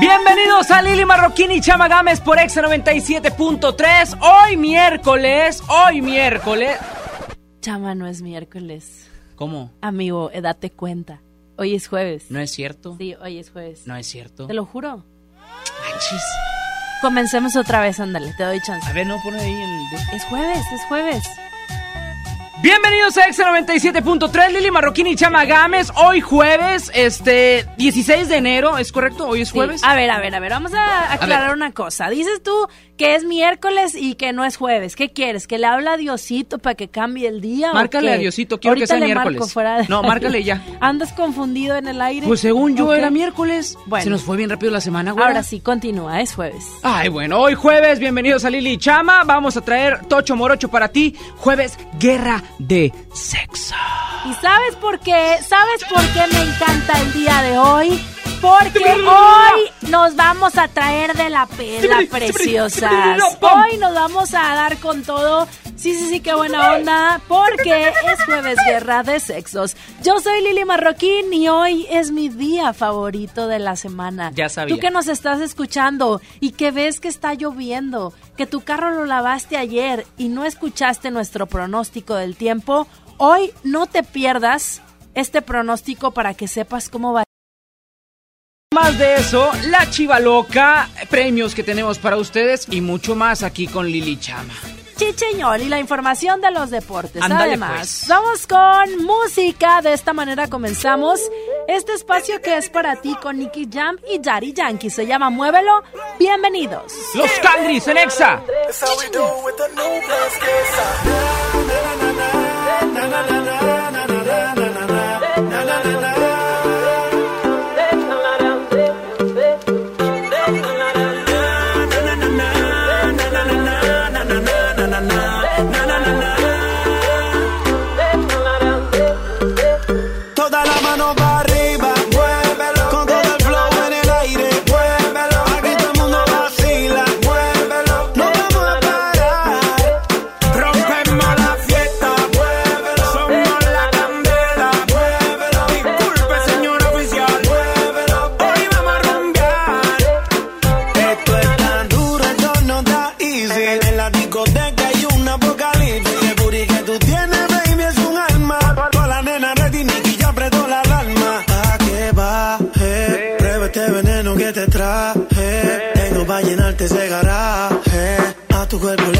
Bienvenidos a Lili Marroquín y Chama Gámez por Exa 97.3. Hoy miércoles, hoy miércoles. Chama, no es miércoles. ¿Cómo? Amigo, eh, date cuenta. Hoy es jueves. ¿No es cierto? Sí, hoy es jueves. No es cierto. Te lo juro. Achis. Comencemos otra vez, ándale, te doy chance. A ver, no pone ahí el. Es jueves, es jueves. Bienvenidos a Exa 97.3, Lili Marroquín y Chama Gámez. Hoy jueves, este, 16 de enero, ¿es correcto? ¿Hoy es Sí. jueves? A ver, a ver, a ver, vamos a aclarar una cosa. Dices tú que es miércoles y que no es jueves. ¿Qué quieres? ¿Que le habla a Diosito para que cambie el día? o Márcale qué? a Diosito, quiero que sea le miércoles. marco fuera de- No, márcale ya. ¿Andas confundido en el aire? Pues según yo era miércoles. Bueno. Se nos fue bien rápido la semana, güey. Ahora sí, continúa, es jueves. Ay, bueno, hoy jueves, bienvenidos a Lili y Chama. Vamos a traer Tocho Morocho para ti. Jueves, guerra de sexo. ¿Y sabes por qué? ¿Sabes por qué me encanta el día de hoy? Porque hoy nos vamos a traer de la pela, preciosas. Hoy nos vamos a dar con todo. Sí, sí, sí, qué buena onda. Porque es jueves guerra de sexos. Yo soy Lili Marroquín y hoy es mi día favorito de la semana. Ya sabía. Tú que nos estás escuchando y que ves que está lloviendo, que tu carro lo lavaste ayer y no escuchaste nuestro pronóstico del tiempo, hoy no te pierdas este pronóstico para que sepas cómo va. Más de eso, la chiva loca, premios que tenemos para ustedes y mucho más aquí con Lili Chama. Chicheñol y la información de los deportes. Ándale, Además, pues. vamos con música. De esta manera comenzamos este espacio que es para ti con Nicky Jam y Daddy Yankee. Se llama Muévelo. Bienvenidos. Los Cangris en Exa. tu cuerpo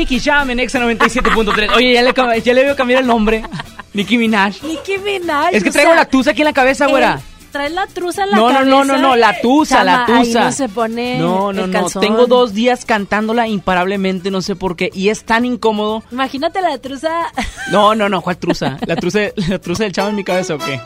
Nicki Jam en Exa 97.3. Oye, ya le, ya le veo cambiar el nombre. Nicki Minaj. Nicki Minaj. Es que traigo la tusa aquí en la cabeza, güera. Traes la truza en la no, cabeza. No, no, no, no, la tusa, la tusa. Ahí no se pone No, no, el no. calzón. Tengo dos días cantándola imparablemente, no sé por qué. Y es tan incómodo. Imagínate la truza. No, no, no, ¿cuál truza? ¿La truza, la truza del chavo en mi cabeza o qué?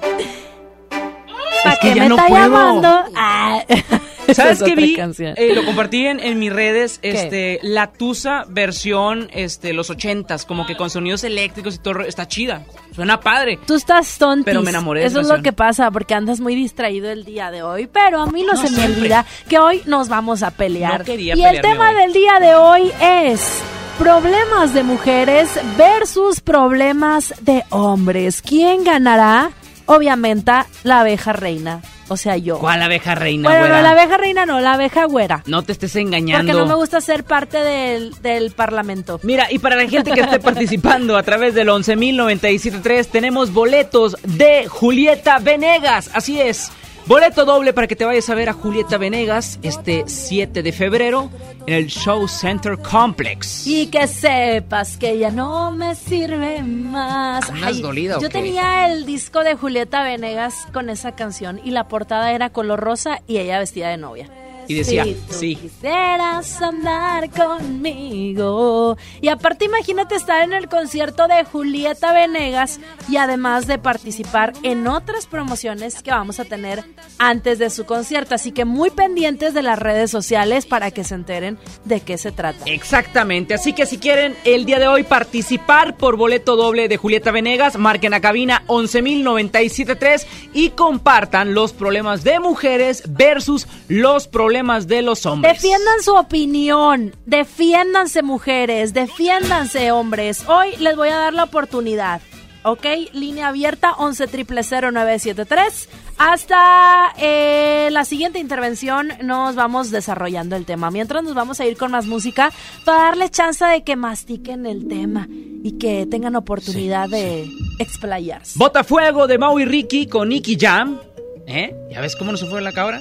¿Para Es que qué ya me no está puedo. llamando? Ah, ¿Sabes es qué vi? Eh, lo compartí en, en mis redes, ¿Qué? este, la Tusa versión, este, los ochentas, como que con sonidos eléctricos y todo, está chida, suena padre. Tú estás tontis. Pero me enamoré de Eso es lo que pasa, porque andas muy distraído el día de hoy. Pero a mí no, No, se me olvida que hoy nos vamos a pelear. No quería y el tema hoy. del día de hoy es problemas de mujeres versus problemas de hombres. ¿Quién ganará? Obviamente la abeja reina. O sea, yo. ¿Cuál abeja reina, Bueno, güera? no, la abeja reina no, la abeja güera. No te estés engañando. Porque no me gusta ser parte del, del parlamento. Mira, y para la gente que esté participando a través del 11.097.3 tenemos boletos de Julieta Venegas. Así es. Boleto doble para que te vayas a ver a Julieta Venegas este 7 de febrero en el Show Center Complex. Y que sepas que ya no me sirve más. ¿Andas dolida yo tenía el disco de Julieta Venegas con esa canción y la portada era color rosa y ella vestida de novia. Y decía, Si tú sí. Quisieras andar conmigo. Y aparte, imagínate estar en el concierto de Julieta Venegas y además de participar en otras promociones que vamos a tener antes de su concierto. Así que muy pendientes de las redes sociales para que se enteren de qué se trata. Exactamente, así que si quieren el día de hoy participar por boleto doble de Julieta Venegas, marquen a cabina 11.097.3 y compartan los problemas de mujeres versus los problemas de los hombres. Defiendan su opinión, defiéndanse mujeres, defiéndanse hombres. Hoy les voy a dar la oportunidad, ¿ok? Línea abierta 11 973 Hasta eh, la siguiente intervención nos vamos desarrollando el tema. Mientras nos vamos a ir con más música para darle chance de que mastiquen el tema y que tengan oportunidad de explayarse. Botafuego de Mau y Ricky con Nicky Jam. ¿Eh? ¿Ya ves cómo no se fue la cabra?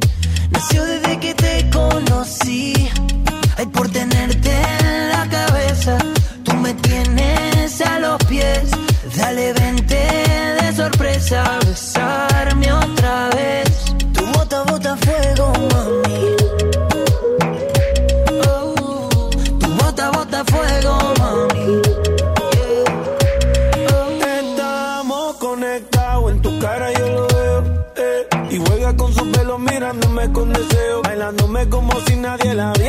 Desde que te conocí. Ay, por tenerte en la cabeza. Tú me tienes a los pies. Dale, vente de sorpresa. a nadie la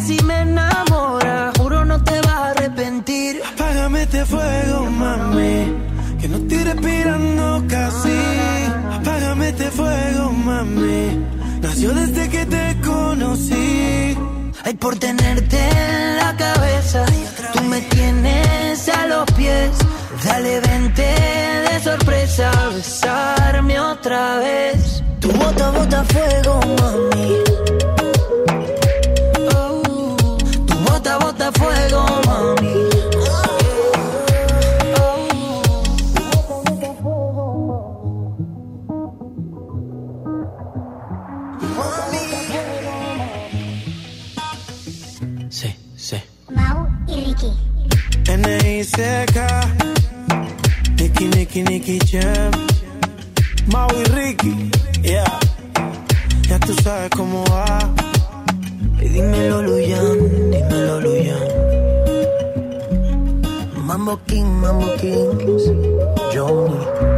si me enamoras, juro no te vas a arrepentir. Apágame este fuego, mami, que no estoy respirando casi. Apágame este fuego, mami, nació desde que te conocí. Ay, por tenerte en la cabeza, tú me tienes a los pies. Dale, vente de sorpresa, besarme otra vez. Tu bota, bota fuego, mami. Nicky, Nicky Jam. Mau y Ricky. Yeah. Ya tú sabes cómo va. Y dímelo, Luyan, dímelo, Luyan. Mambo King, Mambo King. Johnny.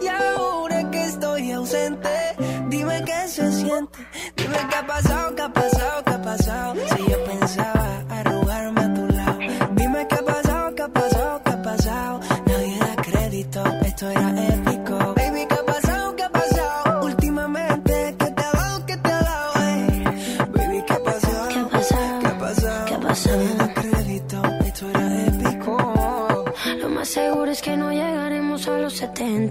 Y ahora que estoy ausente, dime qué se siente. Dime qué ha pasado, qué ha pasado, qué ha pasado. Si yo pensaba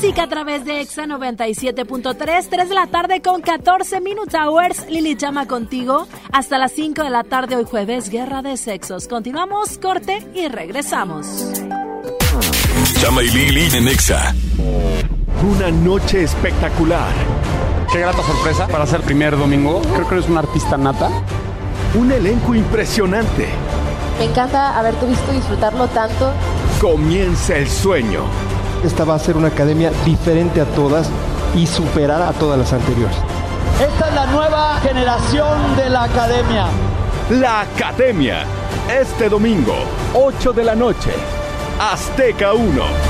música a través de Exa 97.3, 3 de la tarde con 14 Minutes Hours. Lili llama contigo hasta las 5 de la tarde hoy jueves, Guerra de Sexos. Continuamos, corte y regresamos. Chama y Lili en Exa. Una noche espectacular. Qué grata sorpresa para ser primer domingo. Creo que eres una artista nata. Un elenco impresionante. Me encanta haberte visto disfrutarlo tanto. Comienza el sueño. Esta va a ser una academia diferente a todas y superar a todas las anteriores. Esta es la nueva generación de la academia. La Academia. Este domingo, 8 de la noche. Azteca 1.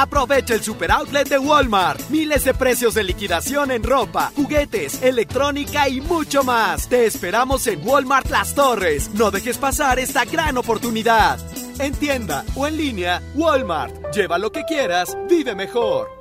Aprovecha el super outlet de Walmart. Miles de precios de liquidación en ropa, juguetes, electrónica y mucho más. Te esperamos en Walmart Las Torres. No dejes pasar esta gran oportunidad. En tienda o en línea, Walmart. Lleva lo que quieras, vive mejor.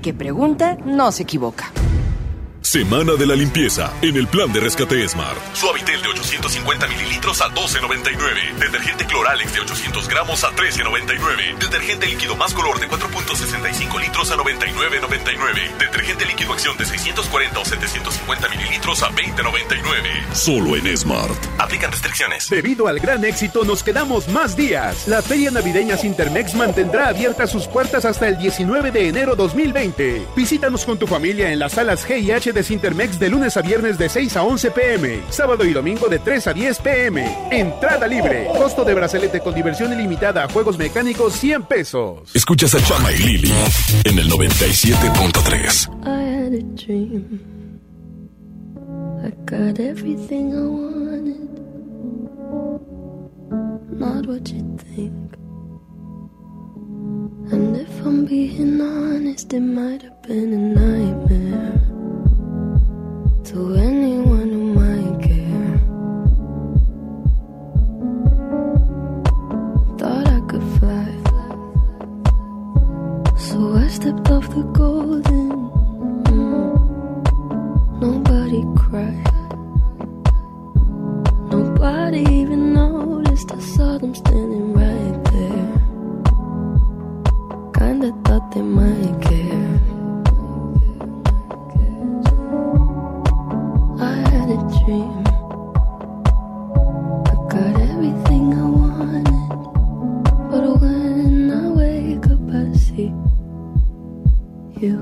que pregunta no se equivoca. Semana de la limpieza en el plan de rescate Smart. Suavitel de 850 mililitros a 12.99. Detergente Cloralex de 800 gramos a 13.99. Detergente líquido más color de 4.65 litros a 99.99. Detergente líquido acción de 640 o 750 mililitros a 20.99. Solo en Smart. Aplican restricciones. Debido al gran éxito, nos quedamos más días. La Feria Navideña Intermex mantendrá abiertas sus puertas hasta el 19 de enero 2020. Visítanos con tu familia en las salas G y H de Sintermex de lunes a viernes de 6 a 11 pm, sábado y domingo de 3 a 10 pm. Entrada libre. Costo de brazalete con diversión ilimitada a juegos mecánicos 100 pesos. Escuchas a Chama y Lili en el 97.3. I had a dream. I got everything I wanted. Not what you think. And if I'm being honest, it might have been a nightmare. To anyone who might care. Thought I could fly. So I stepped off the golden. mm. Nobody cried. Nobody even noticed. I saw them standing right there. Kinda thought they might care. You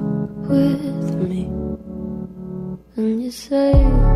with me. And you say,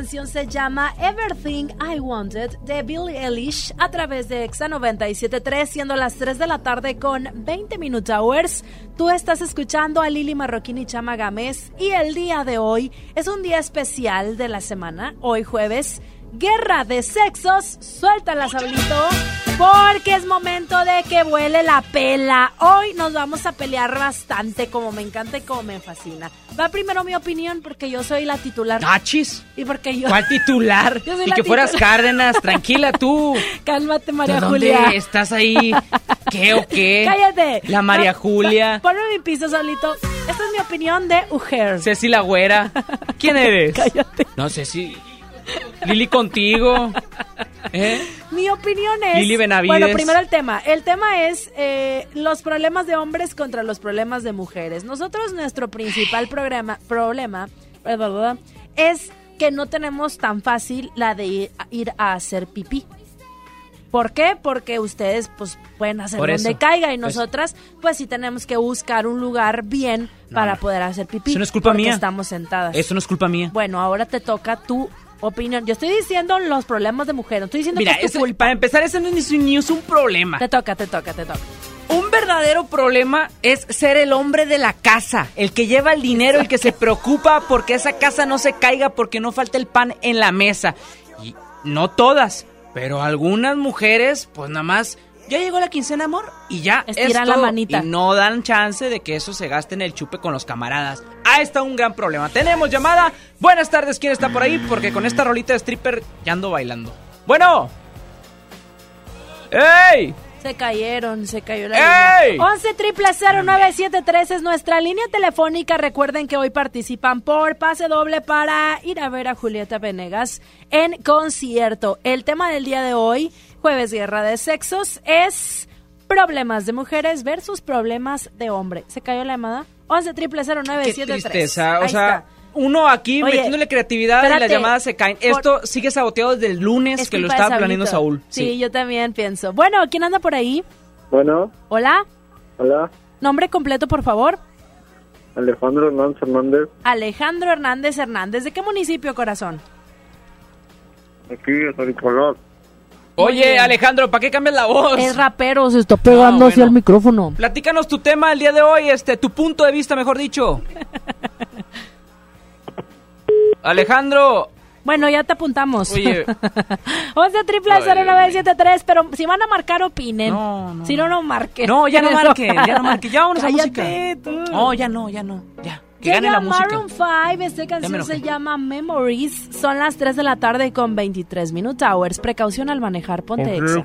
Canción se llama Everything I Wanted de Billie Eilish a través de Exa 97.3, siendo las 3 de la tarde con 20 Minute Hours. Tú estás escuchando a Lili Marroquín y Chama Gámez y el día de hoy es un día especial de la semana, hoy jueves. Guerra de sexos, suéltala, Sablito, porque es momento de que vuele la pela. Hoy nos vamos a pelear bastante, como me encanta y como me fascina. Va primero mi opinión, porque yo soy la titular. ¡Achis! Y porque yo... ¿Cuál titular? Yo soy y la que fueras. Cárdenas, tranquila tú. Cálmate, María ¿De dónde Julia. estás ahí? ¿Qué o qué? Cállate. La María No, Julia. ponme mi piso, Sablito. Esta es mi opinión de Ujer. Ceci la güera. ¿Quién eres? Cállate. No sé si. Lili contigo. ¿Eh? Mi opinión es. Lili Benavides. Bueno, primero el tema. El tema es eh, los problemas de hombres contra los problemas de mujeres. Nosotros, nuestro principal programa, problema es que no tenemos tan fácil la de ir, ir a hacer pipí. ¿Por qué? Porque ustedes pues pueden hacer Por donde eso. caiga y Pues- nosotras pues sí tenemos que buscar un lugar bien para poder hacer pipí. Eso no es culpa mía. estamos sentadas. Eso no es culpa mía. Bueno, ahora te toca tu opinión. Yo estoy diciendo los problemas de mujer, no estoy diciendo Mira, que es tu culpa. para empezar, ese no es ni, es un problema. Te toca, te toca, te toca. Un verdadero problema es ser el hombre de la casa, el que lleva el dinero, el que se preocupa porque esa casa no se caiga, porque no falta el pan en la mesa. Y no todas, pero algunas mujeres, pues nada más, ya llegó la quincena, amor, y ya es Estiran la manita. Y no dan chance de que eso se gaste en el chupe con los camaradas. Ahí está un gran problema. Tenemos llamada. Buenas tardes, ¿quién está por ahí? Porque con esta rolita de stripper ya ando bailando. Bueno. ¡Ey! Se cayeron, se cayó la ¡Ey! línea. 11 triple 0973 es nuestra línea telefónica. Recuerden que hoy participan por pase doble para ir a ver a Julieta Venegas en concierto. El tema del día de hoy, jueves guerra de sexos, es problemas de mujeres versus problemas de hombre. ¿Se cayó la llamada? 11 triple Qué 0973. tristeza. O Ahí sea, está. Uno aquí Oye, metiéndole creatividad y las llamadas se caen. Por- Esto sigue saboteado desde el lunes Es que lo estaba planeando. Saúl. Sí, yo también pienso. Bueno, ¿quién anda por ahí? Bueno, Hola. hola, Nombre completo, por favor. Alejandro Hernández Hernández, Alejandro Hernández Hernández. ¿De qué municipio, corazón? aquí de San Nicolás. Oye, Alejandro, ¿para qué cambias la voz? Es rapero, se está pegando Ah, hacia el micrófono. Platícanos tu tema el día de hoy, este, tu punto de vista, mejor dicho. Alejandro, Bueno, ya te apuntamos. Oye. 11 triple Ay, 0973, pero si van a marcar, opinen. No, no. Si no, no marquen. no, ya no marquen, ya no marquen, ya vámonos a Cállate, música. tú. No, ya no, ya no, ya. Que Llega gane la música. Maroon 5, esta canción se llama Memories. Son las 3 de la tarde con 23 Minute Hours. Precaución al manejar, ponte exa.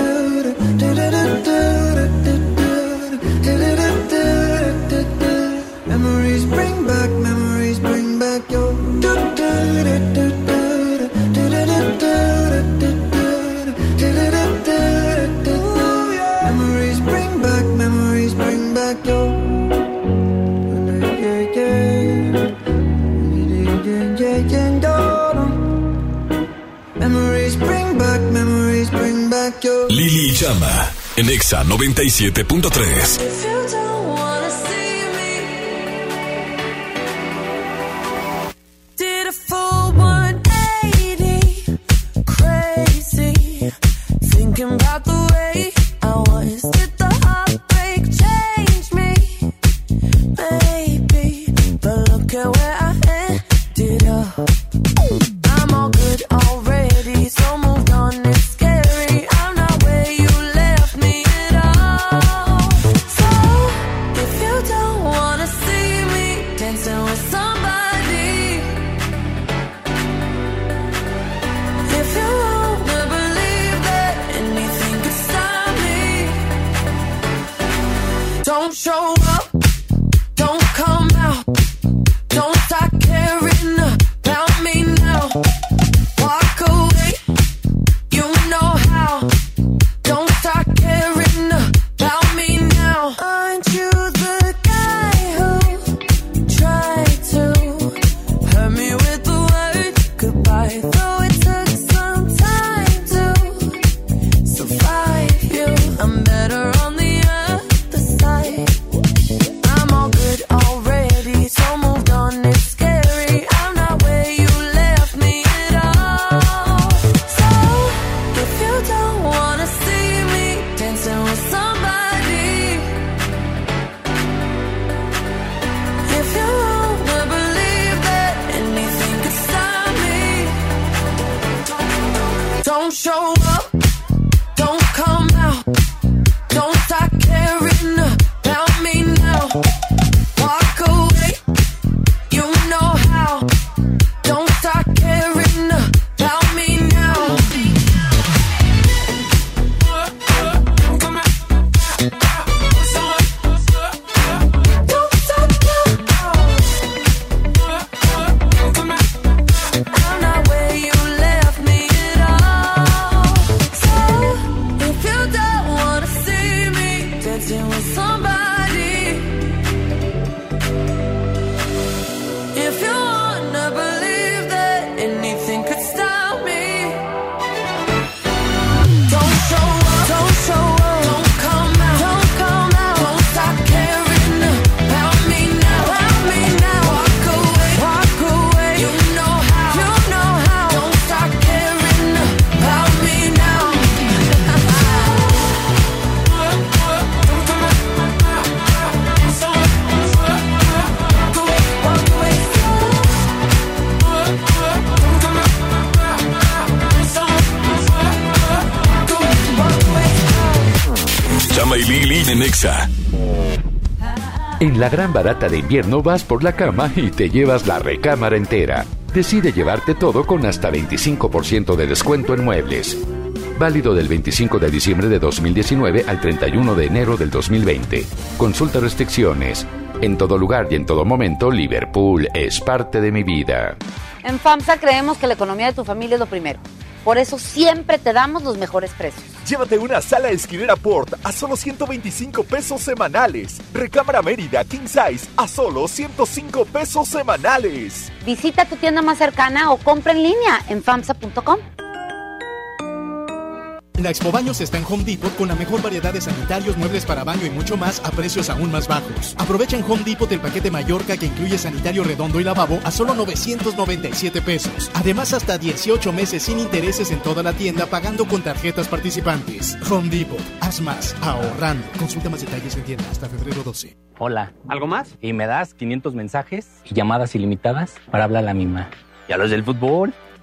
Exa 97.3. la gran barata de invierno vas por la cama y te llevas la recámara entera. Decide llevarte todo con hasta 25% de descuento en muebles. Válido del 25 de diciembre de 2019 al 31 de enero del 2020. Consulta restricciones. En todo lugar y en todo momento, Liverpool es parte de mi vida. En FAMSA creemos que la economía de tu familia es lo primero. Por eso siempre te damos los mejores precios. Llévate una sala esquinera Port a solo 125 pesos semanales. Recámara Mérida King Size a solo 105 pesos semanales. Visita tu tienda más cercana o compra en línea en FAMSA.com. La Expo Baños está en Home Depot con la mejor variedad de sanitarios, muebles para baño y mucho más a precios aún más bajos. Aprovecha en Home Depot el paquete Mallorca que incluye sanitario redondo y lavabo a solo 997 pesos. Además, hasta 18 meses sin intereses en toda la tienda pagando con tarjetas participantes. Home Depot. Haz más ahorrando. Consulta más detalles en tienda hasta febrero 12. Hola. ¿Algo más? Y me das 500 mensajes y llamadas ilimitadas para hablar a la misma. ¿Y a los del fútbol?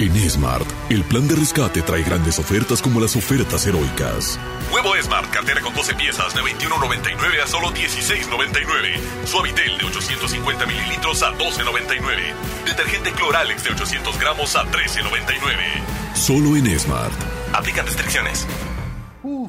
En Smart, el plan de rescate trae grandes ofertas como las ofertas heroicas. Huevo Smart, cartera con 12 piezas de 21.99 a solo 16.99. Suavitel de 850 mililitros a 12.99. Detergente Cloralex de 800 gramos a 13.99. Solo en Smart. Aplican restricciones.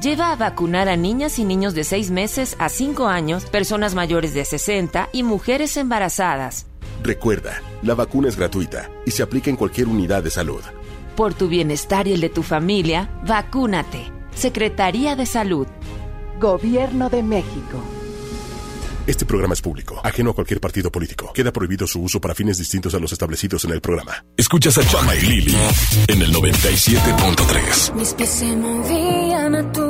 Lleva a vacunar a niñas y niños de 6 meses a 5 años, personas mayores de 60 y mujeres embarazadas. Recuerda, la vacuna es gratuita y se aplica en cualquier unidad de salud. Por tu bienestar y el de tu familia, vacúnate. Secretaría de Salud. Gobierno de México. Este programa es público, ajeno a cualquier partido político. Queda prohibido su uso para fines distintos a los establecidos en el programa. Escuchas a Chama y Lili en el 97.3. Mis pies se movían a tu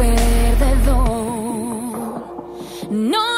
Perdedor. No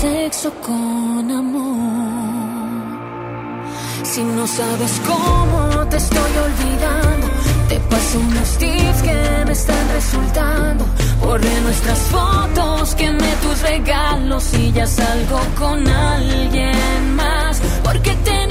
sexo con amor. Si no sabes cómo te estoy olvidando, te paso unos tips que me están resultando. Borré nuestras fotos, quemé tus regalos y ya salgo con alguien más. Porque tenían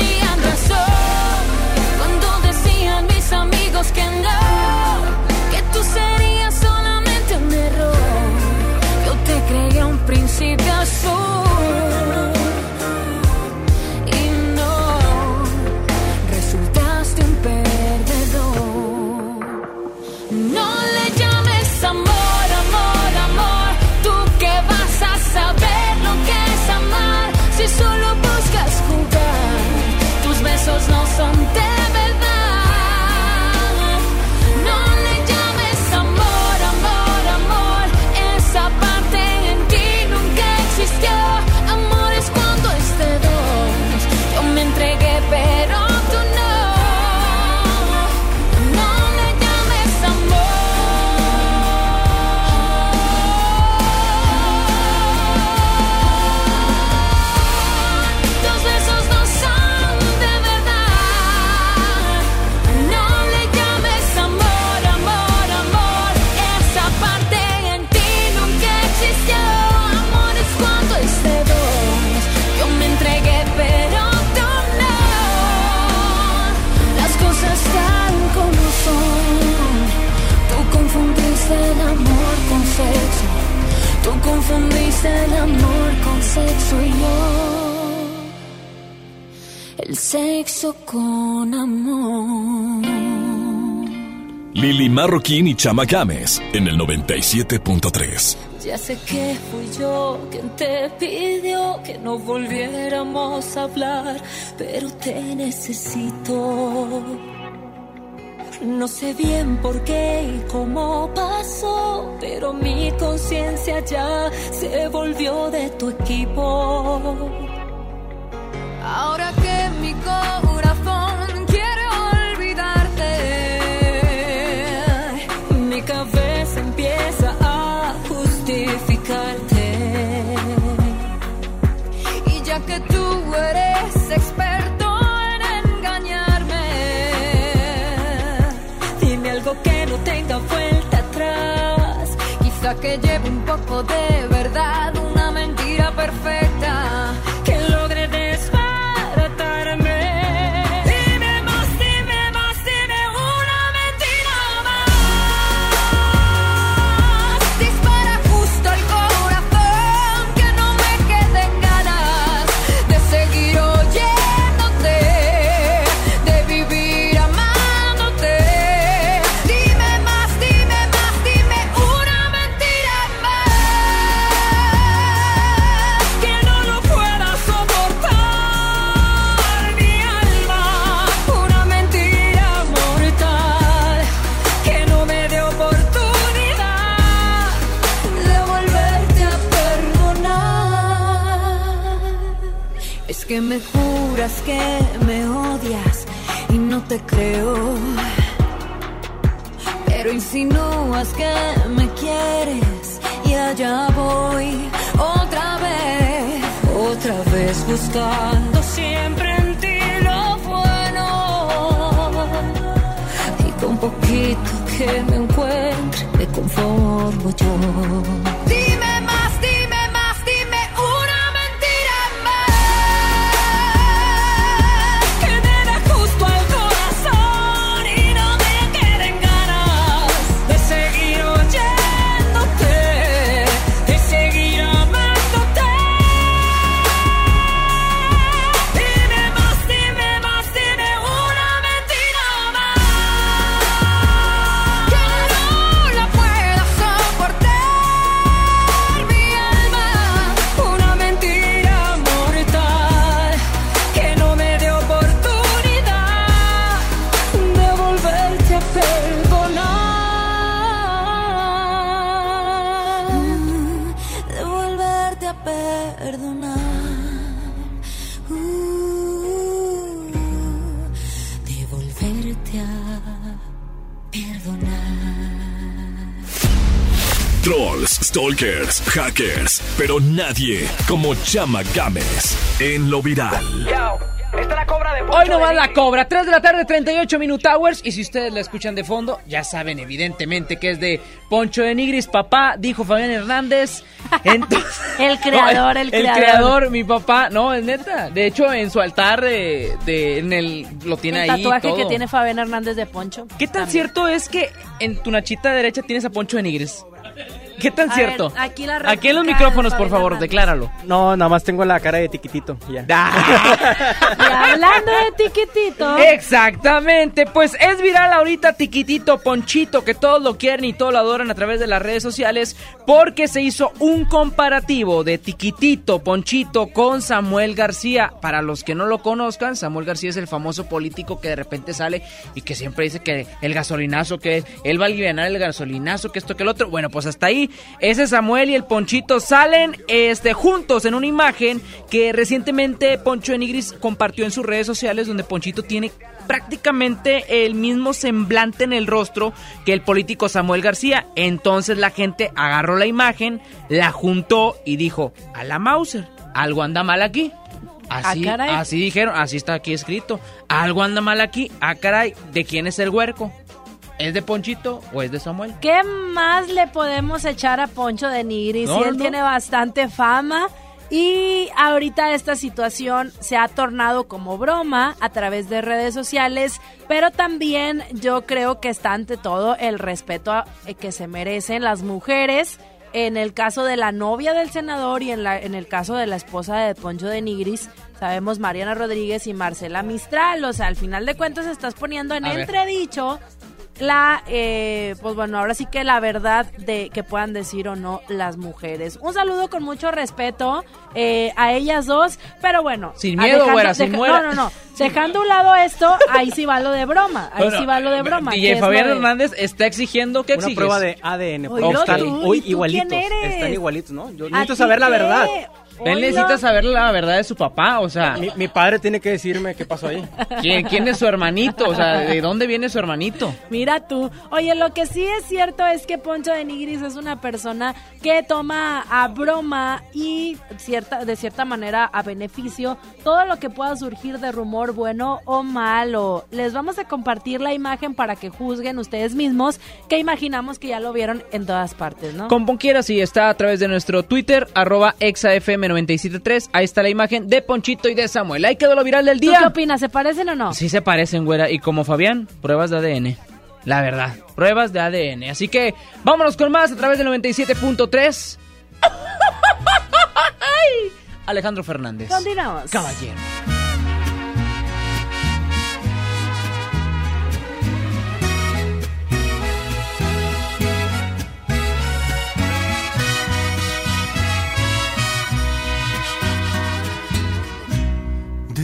Marroquín y Chama Games en el 97.3. Ya sé que fui yo quien te pidió que no volviéramos a hablar, pero te necesito. No sé bien por qué y cómo pasó, pero mi conciencia ya se volvió de tu equipo. Lleve un Pero insinúas que me quieres y allá voy otra vez, otra vez buscando siempre en ti lo bueno. Y con poquito que me encuentre me conformo yo. Hackers, pero nadie como Chama Games en lo viral. Está la cobra de Hoy no va la cobra, 3 de la tarde, 38 Minute Hours. Y si ustedes la escuchan de fondo, ya saben evidentemente que es de Poncho de Nigris, papá, dijo Fabián Hernández. Entonces, El creador, No, el El creador. creador, mi papá, no, es neta. De hecho, en su altar, de, de- en el, lo tiene El ahí. tatuaje que tiene Fabián Hernández de Poncho. ¿Qué tan cierto es que en tu nachita derecha tienes a Poncho de Nigris? ¿Qué tan A cierto? ver, aquí la Aquí en los micrófonos, por favor, Hernández. decláralo. No, nada más tengo la cara de tiquitito. Ya. Y hablando de tiquitito. Exactamente, pues es viral ahorita Tiquitito Ponchito, que todos lo quieren y todos lo adoran a través de las redes sociales, porque se hizo un comparativo de Tiquitito Ponchito con Samuel García. Para los que no lo conozcan, Samuel García es el famoso político que de repente sale y que siempre dice que el gasolinazo, que él va a aliviar el gasolinazo, que esto, que el otro. Bueno, pues hasta ahí, ese Samuel y el Ponchito salen este, juntos en una imagen que recientemente Poncho de Nigris compartió en sus redes sociales, donde Ponchito tiene prácticamente el mismo semblante en el rostro que el político Samuel García. Entonces la gente agarró la imagen, la juntó y dijo, a la Mauser, algo anda mal aquí. Así, Ah, caray. así dijeron, así está aquí escrito. Algo anda mal aquí. Ah, caray, ¿de quién es el huerco? ¿Es de Ponchito o es de Samuel? ¿Qué más le podemos echar a Poncho de Nigris? No, Si no, él no. tiene bastante fama. Y ahorita esta situación se ha tornado como broma a través de redes sociales, pero también yo creo que está ante todo el respeto a- eh, que se merecen las mujeres. En el caso de la novia del senador y en, la, en el caso de la esposa de Poncho de Nigris, sabemos Mariana Rodríguez y Marcela Mistral. O sea, al final de cuentas estás poniendo en A ver. La, eh, pues bueno, ahora sí que la verdad de que puedan decir o no las mujeres. Un saludo con mucho respeto eh, a ellas dos, pero bueno. Sin miedo, dejando- güera, sin muera. No, no, no. Dejando a un lado esto, ahí sí va lo de broma. Ahí Bueno, sí va lo de broma. DJ que es Fabián de- Hernández está exigiendo que Una exiges? prueba de ADN. porque Oílo están tú, uy, ¿y tú igualitos. quién eres? Están igualitos, ¿no? Yo ¿A necesito saber la qué? verdad. Él necesita saber la verdad de su papá, o sea, Mi, mi padre tiene que decirme qué pasó ahí. ¿quién, quién es su hermanito? O sea, ¿de dónde viene su hermanito? Mira tú. Oye, lo que sí es cierto es que Poncho de Nigris es una persona que toma a broma y cierta, de cierta manera a beneficio todo lo que pueda surgir de rumor bueno o malo. Les vamos a compartir la imagen para que juzguen ustedes mismos, que imaginamos que ya lo vieron en todas partes, ¿no? Como quiera, si está a través de nuestro Twitter, arroba exafm973. Ahí está la imagen de Ponchito y de Samuel. Ahí quedó lo viral del ¿Tú qué día. opinas? ¿Se parecen o no? Sí se parecen, güera. Y como Fabián, pruebas de ADN. La verdad, pruebas de ADN. Así que vámonos con más a través del 97.3. Alejandro Fernández. Continuamos. Caballero.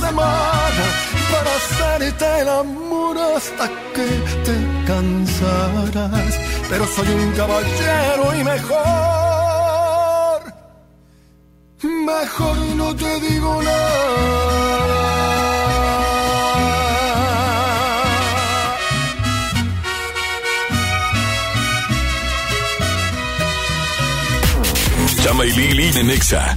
Semana para hacerte el amor hasta que te cansarás. Pero soy un caballero y mejor, mejor no te digo nada. Chama y Lili de Nexa.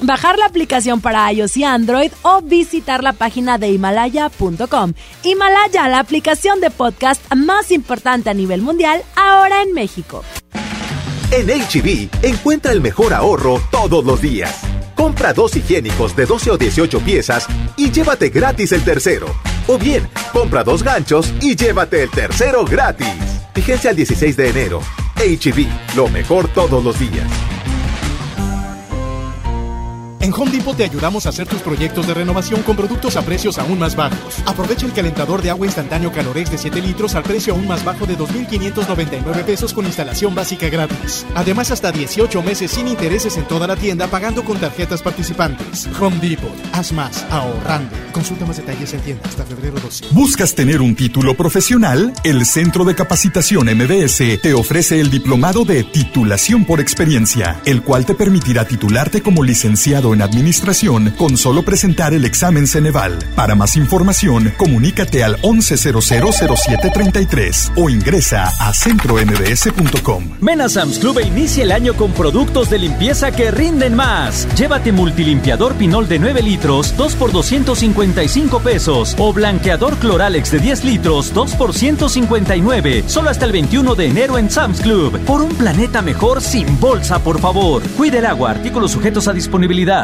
bajar la aplicación para iOS y Android o visitar la página de himalaya.com. Himalaya, la aplicación de podcast más importante a nivel mundial, ahora en México. En HB, encuentra el mejor ahorro todos los días. Compra dos higiénicos de 12 o 18 piezas y llévate gratis el tercero. O bien, compra dos ganchos y llévate el tercero gratis. Vigencia el 16 de enero. HB, lo mejor todos los días. En Home Depot te ayudamos a hacer tus proyectos de renovación con productos a precios aún más bajos. Aprovecha el calentador de agua instantáneo Calorex de 7 litros al precio aún más bajo de 2.599 pesos con instalación básica gratis. Además, hasta 18 meses sin intereses en toda la tienda pagando con tarjetas participantes. Home Depot. Haz más ahorrando. Consulta más detalles en tienda hasta febrero 12. ¿Buscas tener un título profesional? El Centro de Capacitación MBS te ofrece el diplomado de titulación por experiencia, el cual te permitirá titularte como licenciado en administración con solo presentar el examen Ceneval. Para más información, comunícate al 11000733 o ingresa a centrombs.com. Ven a Sam's Club e inicia el año con productos de limpieza que rinden más. Llévate multilimpiador Pinol de 9 litros, 2 por 255 pesos. O blanqueador Cloralex de 10 litros, 2 por 159. Solo hasta el 21 de enero en Sam's Club. Por un planeta mejor sin bolsa, por favor. Cuide el agua, artículos sujetos a disponibilidad.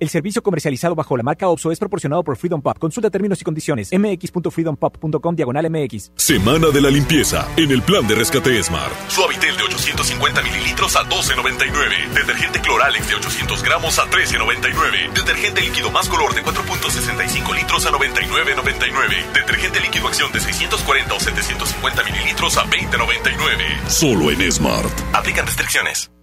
El servicio comercializado bajo la marca OPSO es proporcionado por Freedom Pop. Consulta términos y condiciones. mx.freedompop.com diagonal mx. Semana de la limpieza en el plan de rescate Smart. Suavitel de 850 mililitros a 12.99. Detergente Cloralex de 800 gramos a 13.99. Detergente líquido más color de 4.65 litros a 99.99. Detergente líquido acción de 640 o 750 mililitros a 20.99. Solo en Smart. Aplican restricciones.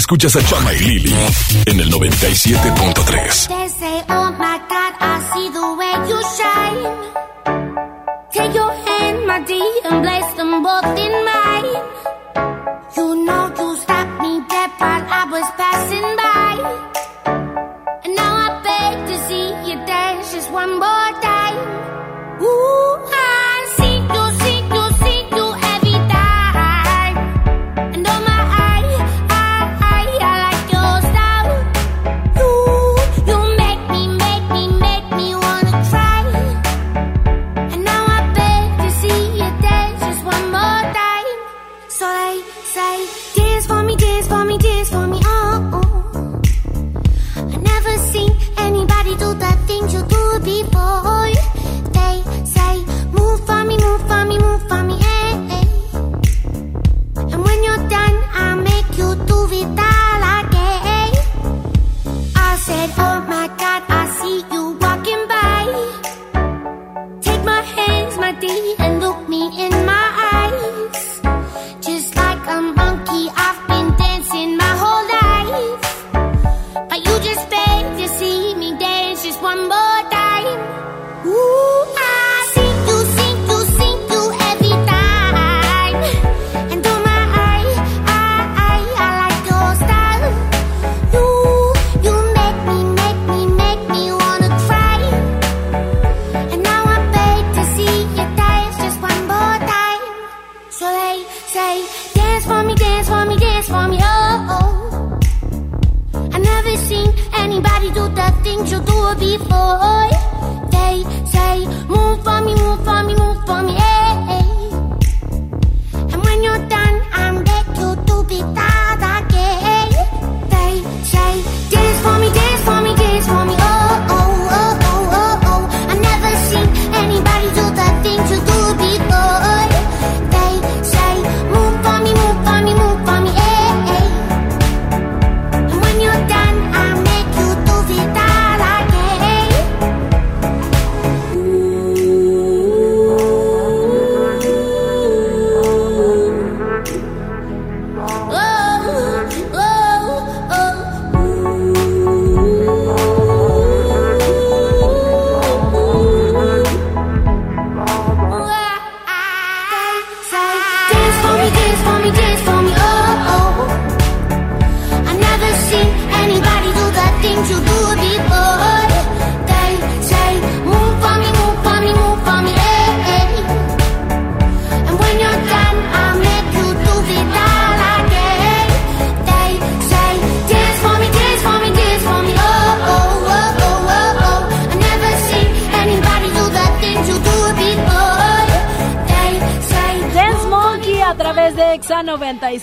Escuchas a Chama y Lili en el 97.3.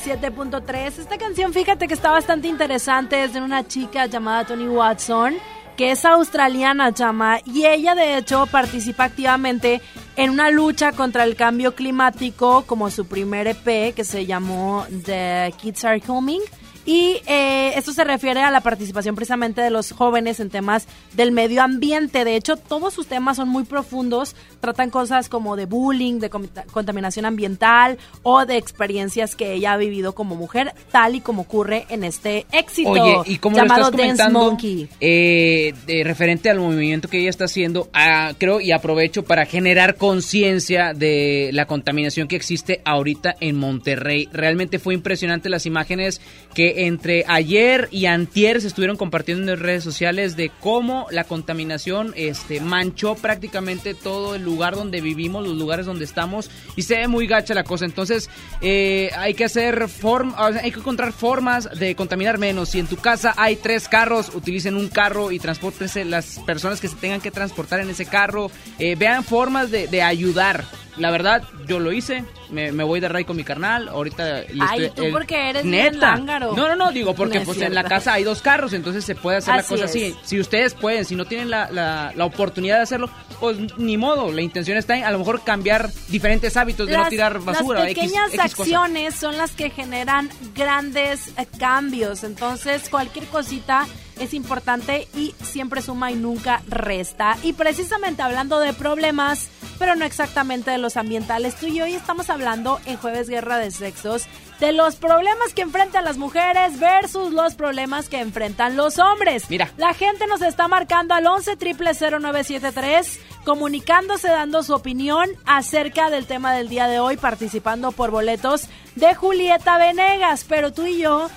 97.3. Esta canción, fíjate que está bastante interesante. Es de una chica llamada Tony Watson, que es australiana, chama. Y ella, de hecho, participa activamente en una lucha contra el cambio climático, como su primer EP, que se llamó The Kids Are Coming. Y eh, esto se refiere a la participación precisamente de los jóvenes en temas del medio ambiente. De hecho, todos sus temas son muy profundos. Tratan cosas como de bullying, de contaminación ambiental o de experiencias que ella ha vivido como mujer, tal y como ocurre en este éxito Oye, y como lo llamado estás Dance Monkey. eh, de referente al movimiento que ella está haciendo, ah, creo y aprovecho para generar conciencia de la contaminación que existe ahorita en Monterrey. Realmente fue impresionante las imágenes que entre ayer y antier se estuvieron compartiendo en redes sociales de cómo la contaminación este, manchó prácticamente todo el lugar donde vivimos, los lugares donde estamos y se ve muy gacha la cosa. Entonces eh, hay que hacer form, hay que encontrar formas de contaminar menos. Si en tu casa hay tres carros, utilicen un carro y transportense las personas que se tengan que transportar en ese carro. Eh, vean formas de ayudar. La verdad, yo lo hice. Me, me voy de ray con mi carnal. Ahorita le Ay, estoy- tú el- porque eres bien neta. lángaro. No, no, no, digo porque No es pues en la casa hay dos carros, entonces se puede hacer Así la cosa es. así. Si ustedes pueden, si no tienen la, la, la oportunidad de hacerlo, pues ni modo. La intención está en a lo mejor cambiar diferentes hábitos de no Las- tirar basura. Las pequeñas X acciones son las que generan grandes eh, cambios. Entonces, cualquier cosita es importante y siempre suma y nunca resta. Y precisamente hablando de problemas, pero no exactamente de los ambientales, tú y hoy estamos hablando en Jueves Guerra de Sexos de los problemas que enfrentan las mujeres versus los problemas que enfrentan los hombres. Mira. La gente nos está marcando al 11 0973 comunicándose, dando su opinión acerca del tema del día de hoy, participando por boletos de Julieta Venegas. Pero tú y yo,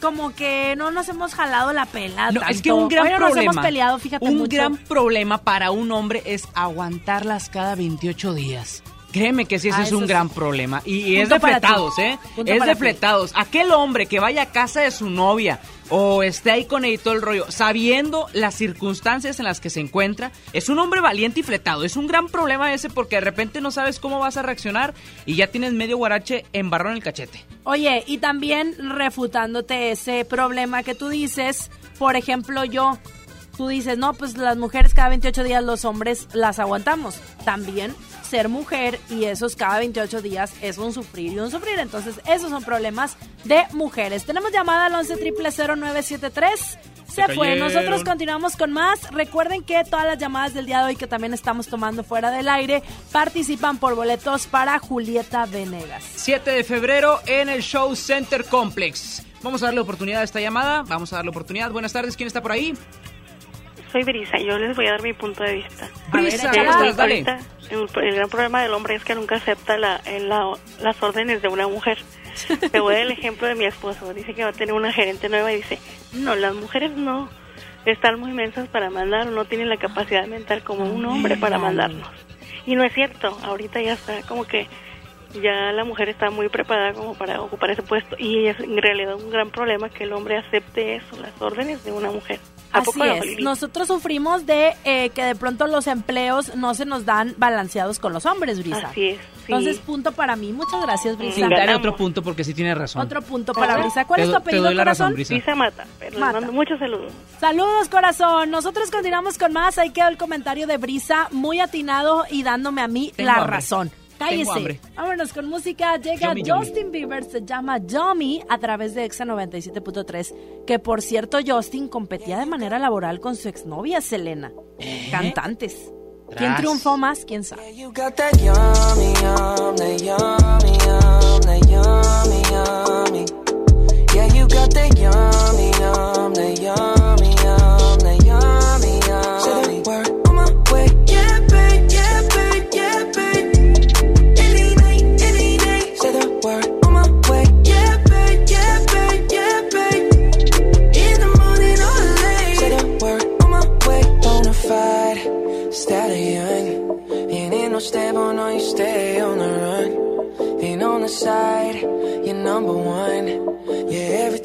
como que no nos hemos jalado la pela. No, es que un gran Hoy no nos problema. hemos peleado, fíjate un mucho. gran problema para un hombre es aguantarlas cada 28 días. Créeme que sí, ese Ah, es un sí. gran problema. Y, y es de ti. fletados, ¿eh? Punto es de fletados. Aquel hombre que vaya a casa de su novia o esté ahí con y todo el rollo, sabiendo las circunstancias en las que se encuentra, es un hombre valiente y fletado. Es un gran problema ese porque de repente no sabes cómo vas a reaccionar y ya tienes medio guarache embarrado en el cachete. Oye, y también refutándote ese problema que tú dices, por ejemplo, yo, tú dices, no, pues las mujeres cada 28 días, los hombres las aguantamos. También ser mujer y esos cada 28 días es un sufrir y un sufrir. Entonces, esos son problemas de mujeres. Tenemos llamada al 11 0973 Se Se fue. Nosotros continuamos con más. Recuerden que todas las llamadas del día de hoy que también estamos tomando fuera del aire participan por boletos para Julieta Venegas. 7 de febrero en el Show Center Complex. Vamos a darle oportunidad a esta llamada. Vamos a darle oportunidad. Buenas tardes. ¿Quién está por ahí? Soy Brisa, yo les voy a dar mi punto de vista. Brisa, ¿cómo estás? Dale. ahorita, el, el gran problema del hombre es que nunca acepta la, en la- las órdenes de una mujer. Te voy a dar el ejemplo de mi esposo. Dice que va a tener una gerente nueva y dice, no, las mujeres no están muy mensas para mandar o no tienen la capacidad mental como un hombre para mandarnos. Y no es cierto, ahorita ya está como que ya la mujer está muy preparada como para ocupar ese puesto y es en realidad un gran problema que el hombre acepte eso, las órdenes de una mujer. ¿A Así poco es. Nosotros sufrimos de eh, que de pronto los empleos no se nos dan balanceados con los hombres, Brisa. Así es, sí. Entonces, punto para mí. Muchas gracias, Brisa. Sí, dale otro punto porque sí tiene razón. Otro punto para Ajá. Brisa. ¿Cuál Te es tu do- te apellido, doy la razón, corazón? Brisa. Brisa Mata, pero les Mata. mando muchos saludos. Saludos, corazón. Nosotros continuamos con más. Ahí quedó el comentario de Brisa, muy atinado y dándome a mí Tengo la hambre. razón. Tengo Cállese. hambre. Vámonos con música. Llega Yummy, yummy. Justin Bieber, se llama Yummy a través de Exa 97.3. Que por cierto, Justin competía de manera laboral con su exnovia Selena. Cantantes. ¿Quién triunfó más? ¿Quién sabe? Yeah, you got that yummy, yum, that yum,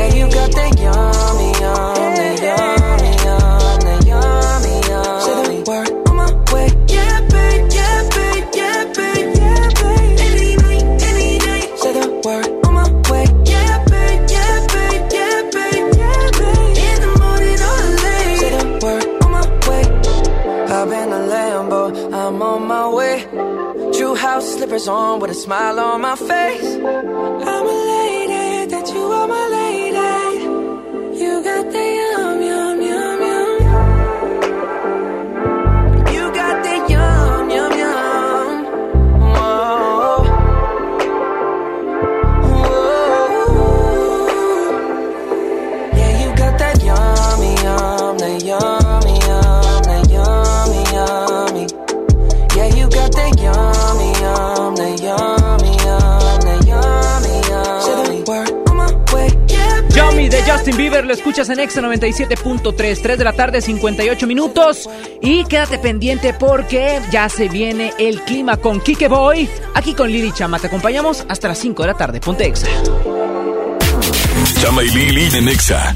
Yeah, you got that yummy, yummy, yum, that yummy, yum. Say the word on my way. Yeah, babe, yeah, babe, yeah, babe, yeah, babe. Any night, any. Say the word on my way. Yeah, babe, yeah, babe, yeah, babe, yeah, babe. In the morning or late. Say the word on my way. Hop in a Lambo, I'm on my way. True house slippers on with a smile on my face. Justin Bieber, lo escuchas en Exa 97.3, 3 de la tarde, 58 minutos. Y quédate pendiente porque ya se viene el clima con Kike Boy. Aquí con Lili Chama, te acompañamos hasta las 5 de la tarde. Ponte Exa. Chama y Lili en Exa.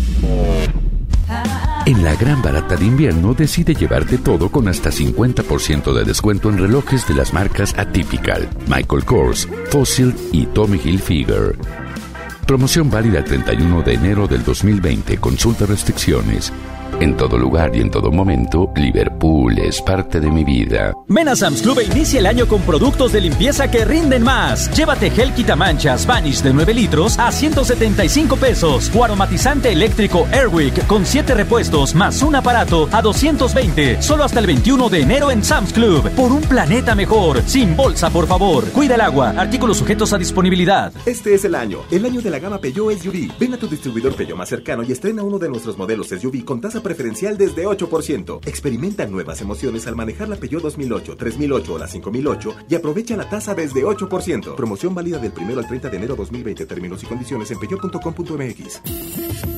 En la gran barata de invierno decide llevarte todo con hasta 50% de descuento en relojes de las marcas Atypical, Michael Kors, Fossil y Tommy Hilfiger. Promoción válida el 31 de enero del 2020. Consulta restricciones. En todo lugar y en todo momento, Liverpool es parte de mi vida. Ven a Sam's Club e inicia el año con productos de limpieza que rinden más. Llévate gel quitamanchas Vanish de 9 litros a 175 pesos o aromatizante eléctrico Airwick con 7 repuestos más un aparato a 220. Solo hasta el 21 de enero en Sam's Club. Por un planeta mejor. Sin bolsa, por favor. Cuida el agua. Artículos sujetos a disponibilidad. Este es el año, el año de la gama Peugeot SUV. Ven a tu distribuidor Peugeot más cercano y estrena uno de nuestros modelos SUV con tasa preferencial desde 8%. Experimenta nuevas emociones al manejar la Peugeot 2008, 3008 o la 5008 y aprovecha la tasa desde 8%. Promoción válida del 1 al 30 de enero 2020. Términos y condiciones en peugeot.com.mx.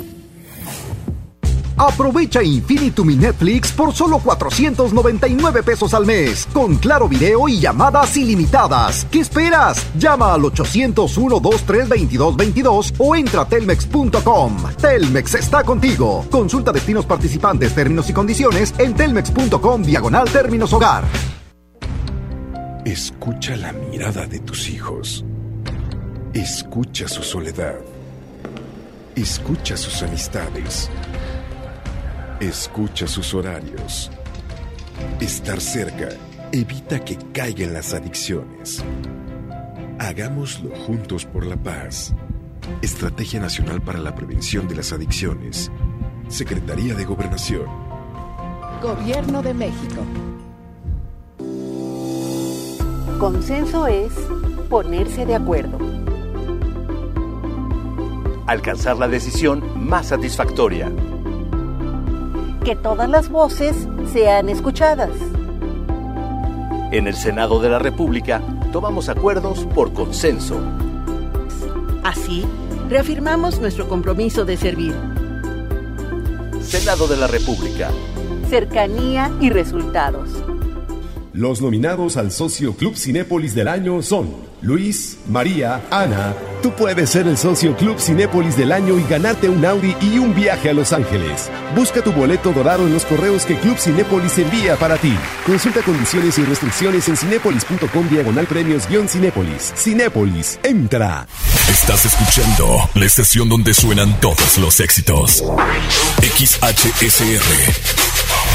Aprovecha Infinitum y Netflix por solo 499 pesos al mes, con claro video y llamadas ilimitadas. ¿Qué esperas? Llama al 801-232222 o entra a telmex.com. Telmex está contigo. Consulta destinos participantes, términos y condiciones en telmex.com diagonal términos hogar. Escucha la mirada de tus hijos. Escucha su soledad. Escucha sus amistades. Escucha sus horarios. Estar cerca evita que caigan las adicciones. Hagámoslo juntos por la paz. Estrategia Nacional para la Prevención de las Adicciones. Secretaría de Gobernación. Gobierno de México. Consenso es ponerse de acuerdo. Alcanzar la decisión más satisfactoria. Que todas las voces sean escuchadas. En el Senado de la República tomamos acuerdos por consenso. Así, reafirmamos nuestro compromiso de servir. Senado de la República. Cercanía y resultados. Los nominados al Socio Club Cinépolis del año son Luis, María, Ana. Tú puedes ser el Socio Club Cinépolis del año y ganarte un Audi y un viaje a Los Ángeles. Busca tu boleto dorado en los correos que Club Cinépolis envía para ti. Consulta condiciones y restricciones en cinépolis.com diagonal premios Cinépolis. Cinépolis, entra. Estás escuchando la estación donde suenan todos los éxitos. XHSR.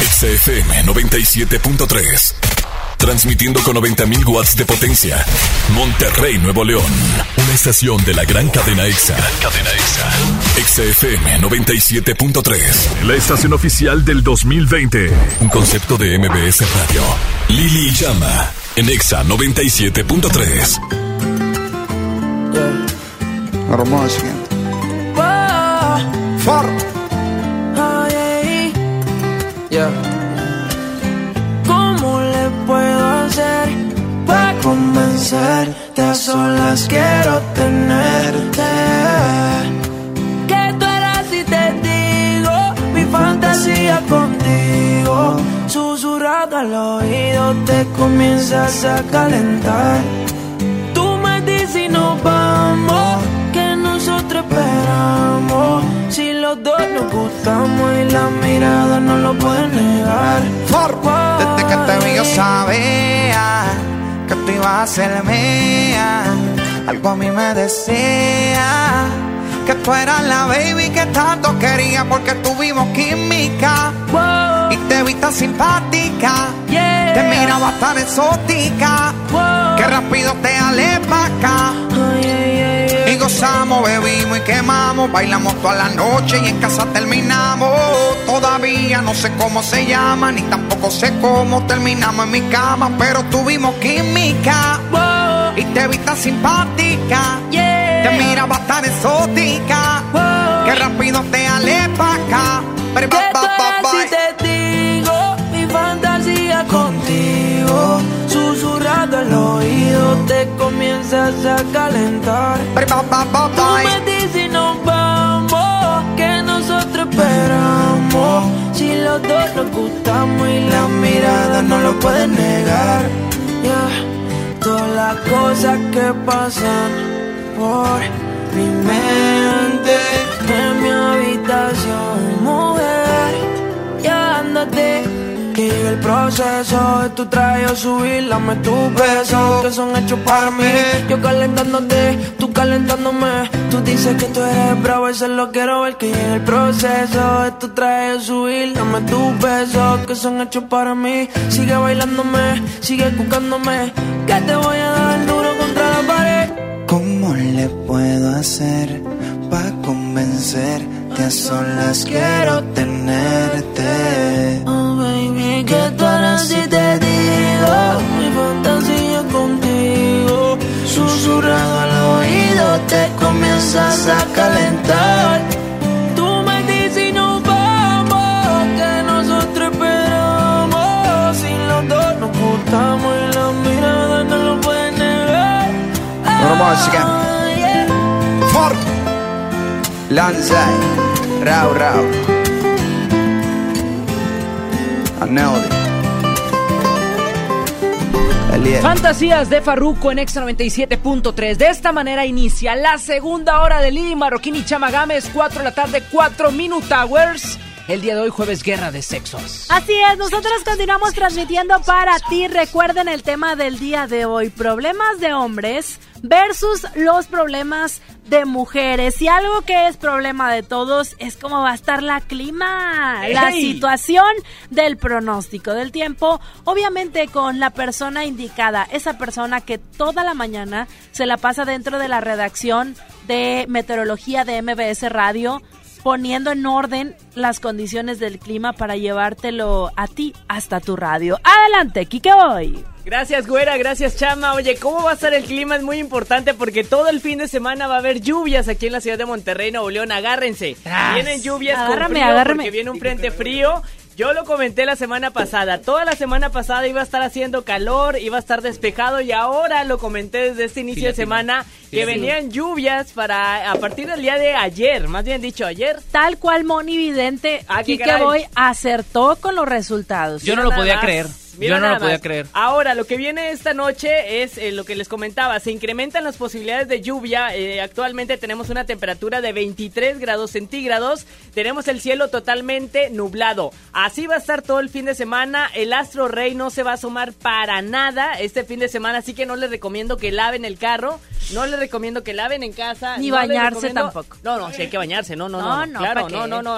XFM 97.3. Transmitiendo con 90.000 watts de potencia. Monterrey, Nuevo León. Una estación de la gran cadena EXA. cadena EXA. XFM 97.3. La estación oficial del 2020. Un concepto de MBS Radio. Lili Llama. En EXA 97.3. Ahora convencerte? A solas quiero tenerte. Que tú eras y te digo mi fantasía contigo. Susurrado al oído te comienzas a calentar. Tú me dices y nos vamos, que nosotros esperamos. Si los dos nos gustamos y la mirada no lo puede negar. Desde que te vi yo sabía que tú ibas a ser mía. Algo a mí me decía que tú eras la baby que tanto quería porque tuvimos química. Y te vi tan simpática. Te miraba tan exótica. Que rápido te alé pa' acá. Y gozamos, bebimos y quemamos. Bailamos toda la noche y en casa terminamos. Todavía no sé cómo se llama, ni tampoco sé cómo terminamos en mi cama. Pero tuvimos química. Y te vi tan simpática. Te miraba tan exótica. Que rápido te alé pa' acá. Pero eras y te digo mi fantasía contigo. Al oído te comienzas a calentar. Tú me dices nos vamos, que nosotros esperamos. Si los dos nos gustamos y la mirada no lo pueden negar. Ya, todas las cosas que pasan por mi mente en mi habitación, mujer. Ya ándate. Que llegue el proceso de tu traje o subir, dame tus besos que son hechos para mí. Yo calentándote, tú calentándome. Tú dices que tú eres bravo, eso lo quiero ver. Que llegue el proceso de tu traje o subir, dame tus besos que son hechos para mí. Sigue bailándome, sigue buscándome. Que te voy a dar duro contra la pared. ¿Cómo le puedo hacer para convencerte? A solas quiero tenerte. Oh, baby, que tú eras y te digo Mi fantasía contigo Susurrado al oído te comienzas a calentar Tú me dices y nos vamos Que nosotros esperamos Si los dos nos gustamos y la mirada no lo pueden negar Ahora Lanzai, Rao Rao. I nailed. Fantasías de Farruco en Exa 97.3. De esta manera inicia la segunda hora de Lili Marroquín y Chama Gámez, 4 de la tarde, 4 Minute Hours. El día de hoy, jueves, guerra de sexos. Así es, nosotros continuamos transmitiendo para ti. Recuerden el tema del día de hoy, problemas de hombres versus los problemas de mujeres. Y algo que es problema de todos es cómo va a estar la clima, la situación del pronóstico del tiempo, obviamente con la persona indicada, esa persona que toda la mañana se la pasa dentro de la redacción de meteorología de MBS Radio poniendo en orden las condiciones del clima para llevártelo a ti hasta tu radio. Adelante, Kike Boy. Gracias, güera, gracias, chama. Oye, ¿cómo va a estar el clima? Es muy importante porque todo el fin de semana va a haber lluvias aquí en la ciudad de Monterrey, Nuevo León. Agárrense. Tras. Vienen lluvias Agárrame, con frío agárrame. porque viene un frente frío. Yo lo comenté la semana pasada. Toda la semana pasada iba a estar haciendo calor, iba a estar despejado y ahora lo comenté desde este inicio de semana que venían lluvias para a partir del día de ayer, más bien dicho ayer. Tal cual Moni Vidente, Ah, Kike caray. Boy acertó con los resultados. Yo no lo podía más. creer. Mira Yo no nada lo podía más. creer. Ahora, lo que viene esta noche es eh, lo que les comentaba. Se incrementan las posibilidades de lluvia. Eh, actualmente tenemos una temperatura de 23 grados centígrados. Tenemos el cielo totalmente nublado. Así va a estar todo el fin de semana. El astro rey no se va a asomar para nada este fin de semana. Así que no les recomiendo que laven el carro. No les recomiendo que laven en casa. Ni no bañarse tampoco. No, no, sí hay que bañarse. No, no, no. No, no, no, no, no.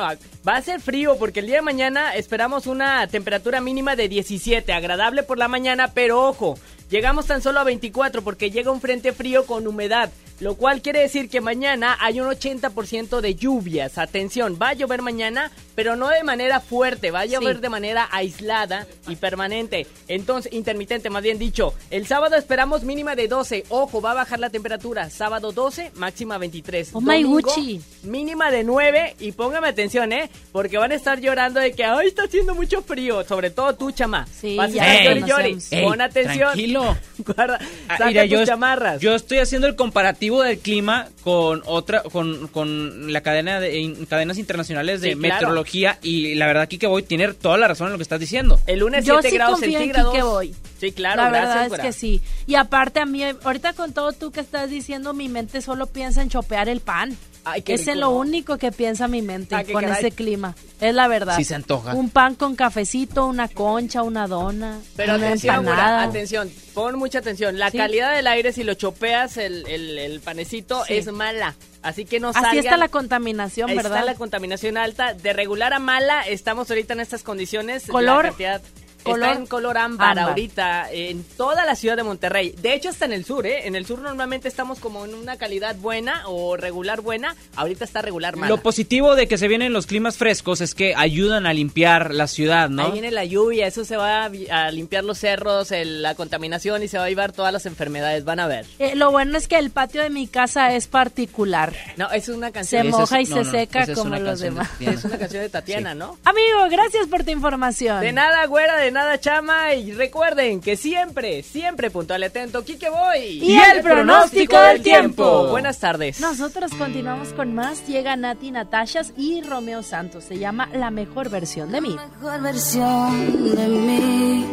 Va a ser frío porque el día de mañana esperamos una temperatura mínima de 17, agradable por la mañana, pero ojo, llegamos tan solo a 24 porque llega un frente frío con humedad, lo cual quiere decir que mañana hay un 80% de lluvias. Atención, va a llover mañana, pero no de manera fuerte, va a llover Sí. de manera aislada y permanente. Entonces, intermitente, más bien dicho. El sábado esperamos mínima de 12. Ojo, va a bajar la temperatura. Sábado 12, máxima 23. Oh my Gucci. mínima de 9 y póngame atención, ¿eh? Porque van a estar llorando de que, ay, está haciendo mucho frío, sobre todo tú, chama. Sí, Vas a ya llori, llori. Pon atención. Tranquilo. Guarda, Ah, saca mira, tus yo, chamarras. yo estoy haciendo el comparativo del clima con otra, con, con la cadena de in- cadenas internacionales de Sí, claro. Meteorología y la verdad aquí que voy tiene toda la razón en lo que estás diciendo. El lunes Yo 7 sí grados confío en centígrados. Boy. Sí, claro, la gracias, verdad es que sí. Y aparte a mí, ahorita con todo tú que estás diciendo, mi mente solo piensa en chopear el pan. Ay, qué es rico, lo ¿no? único que piensa mi mente con caray. ese clima. Es la verdad. Sí se antoja. Un pan con cafecito, una concha, una dona, Pero una atención, empanada. atención, pon mucha atención. La Sí. calidad del aire, si lo chopeas el, el, el panecito, Sí. es mala. Así que no Así salgan. está la contaminación, Está ¿verdad? la contaminación alta. De regular a mala, estamos ahorita en estas condiciones. Color- La cantidad color está en color ámbar, ámbar. ahorita en toda la ciudad de Monterrey. De hecho, hasta en el sur, ¿eh? En el sur normalmente estamos como en una calidad buena o regular buena. Ahorita está regular mala. Lo positivo de que se vienen los climas frescos es que ayudan a limpiar la ciudad, ¿no? Ahí viene la lluvia, eso se va a, limpiar los cerros, el- la contaminación y se va a llevar todas las enfermedades. Van a ver. Eh, lo bueno es que el patio de mi casa es particular. No, es una canción. Se es- moja y no, se no, seca como los de demás. Es una canción de Tatiana, ¿no? Amigo, gracias por tu información. De nada, güera, de nada, chama. Y recuerden que siempre, siempre puntual y atento, Kike Boy. Y el pronóstico del tiempo. Buenas tardes. Nosotros continuamos con más. Llega Nati Natashas y Romeo Santos. Se llama La mejor versión de mí. mejor versión de mí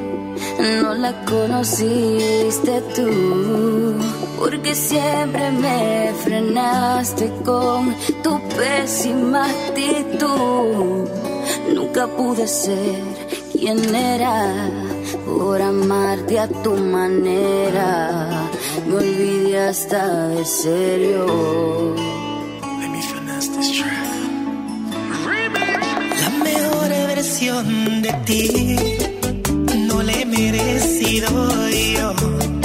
no la conociste tú, porque siempre me frenaste con tu pésima actitud. Nunca pude ser quien era por amarte a tu manera. Me olvidé hasta de serio. La mejor versión de ti no le he merecido yo.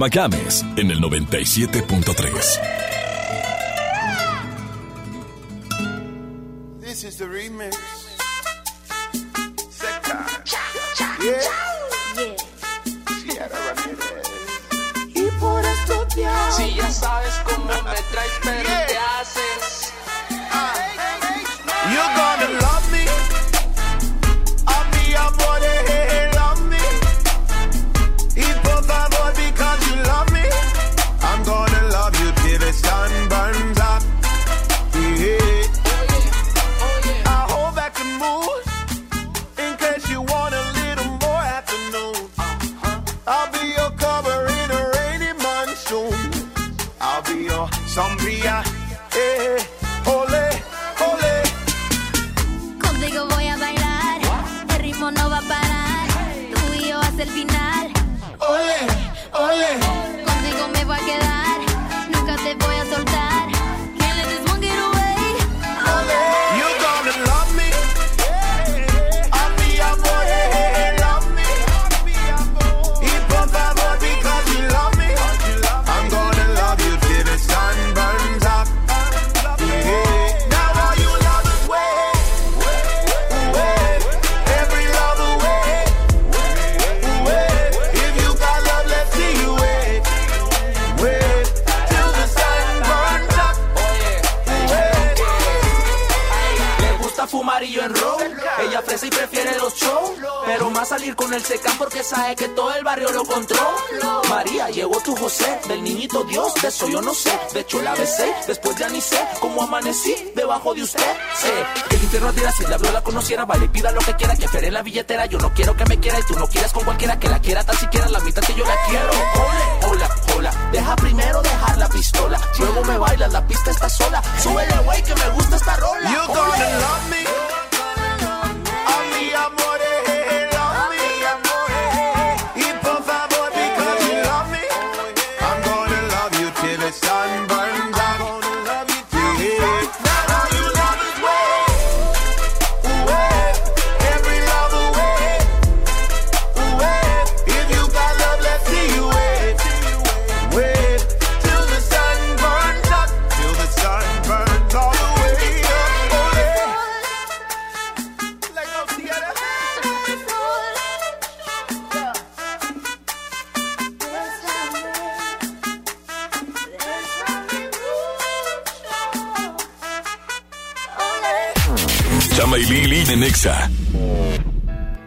Macames en el 97.3. Llegó tu José, del niñito Dios, de eso yo no sé. De hecho la besé, después ya ni sé cómo amanecí debajo de usted. Sé que el infierno dirá si la habló la conociera, vale, pida lo que quiera, que fiere la billetera. Yo no quiero que me quiera y tú no quieras con cualquiera que la quiera, tan siquiera la mitad que yo la quiero. Ole, hola, hola, deja primero dejar la pistola, luego me bailas, la pista está sola. Súbele, güey, que me gusta esta rola. You gonna love me.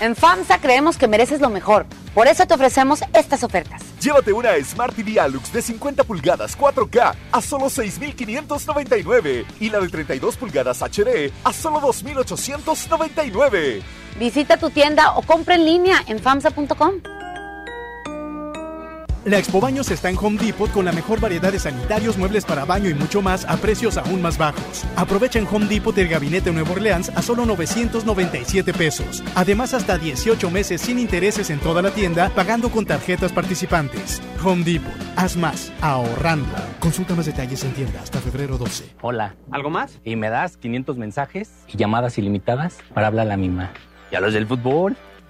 En FAMSA creemos que mereces lo mejor. Por eso te ofrecemos estas ofertas. Llévate una Smart TV Alux de 50 pulgadas 4K a solo 6,599 y la de 32 pulgadas HD a solo 2,899. Visita tu tienda o compra en línea en FAMSA.com. La Expo Baños está en Home Depot con la mejor variedad de sanitarios, muebles para baño y mucho más a precios aún más bajos. Aprovecha en Home Depot el gabinete Nuevo Orleans a solo 997 pesos. Además, hasta 18 meses sin intereses en toda la tienda, pagando con tarjetas participantes. Home Depot, haz más, ahorrando. Consulta más detalles en tienda hasta febrero 12. Hola, ¿algo más? Y me das 500 mensajes y llamadas ilimitadas para hablar a la misma. ¿Y a los del fútbol?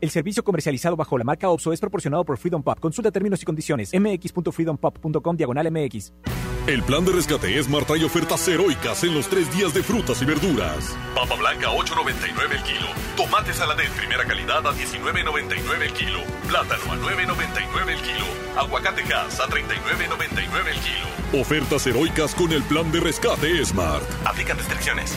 El servicio comercializado bajo la marca OXO es proporcionado por Freedom Pop. Consulta términos y condiciones. mx.freedompop.com diagonal mx. El plan de rescate Smart trae ofertas heroicas en los tres días de frutas y verduras. Papa blanca a 8.99 el kilo. Tomate saladet primera calidad a 19.99 el kilo. Plátano a 9.99 el kilo. Aguacate gas a 39.99 el kilo. Ofertas heroicas con el plan de rescate Smart. Aplican restricciones.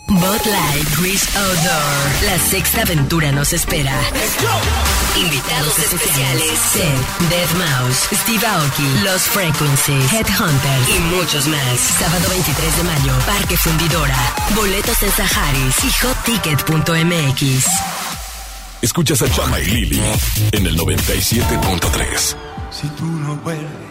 Bot Light Cruise Outdoor. La sexta aventura nos espera. Invitados especiales: Seth, Dead Mouse, Steve Aoki, Los Frequencies, Headhunters y muchos más. Sábado 23 de mayo, Parque Fundidora. Boletos en Saharis y hotticket.mx. Escuchas a Chama y Lili en el 97.3. Si tú no vuelves,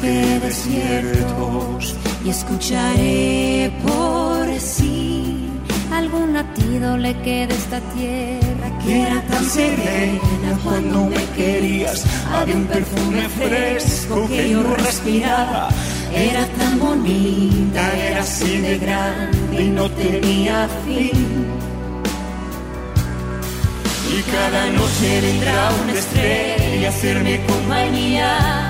Que desiertos y escucharé por sí algún latido le queda esta tierra que era tan serena cuando me querías. Había un perfume fresco que yo respiraba. Era tan bonita, era así de grande y no tenía fin. Y cada noche vendrá una estrella a hacerme compañía.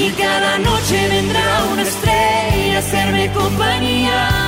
Y cada noche vendrá una estrella a hacerme compañía.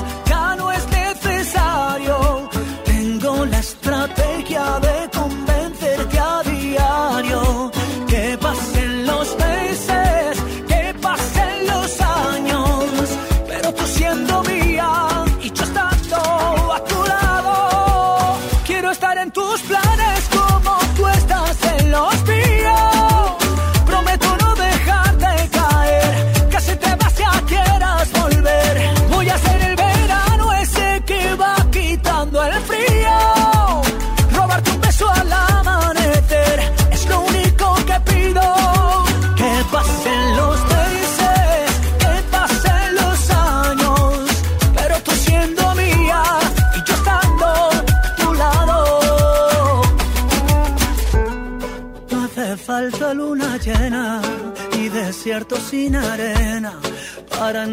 estrategia de convencerte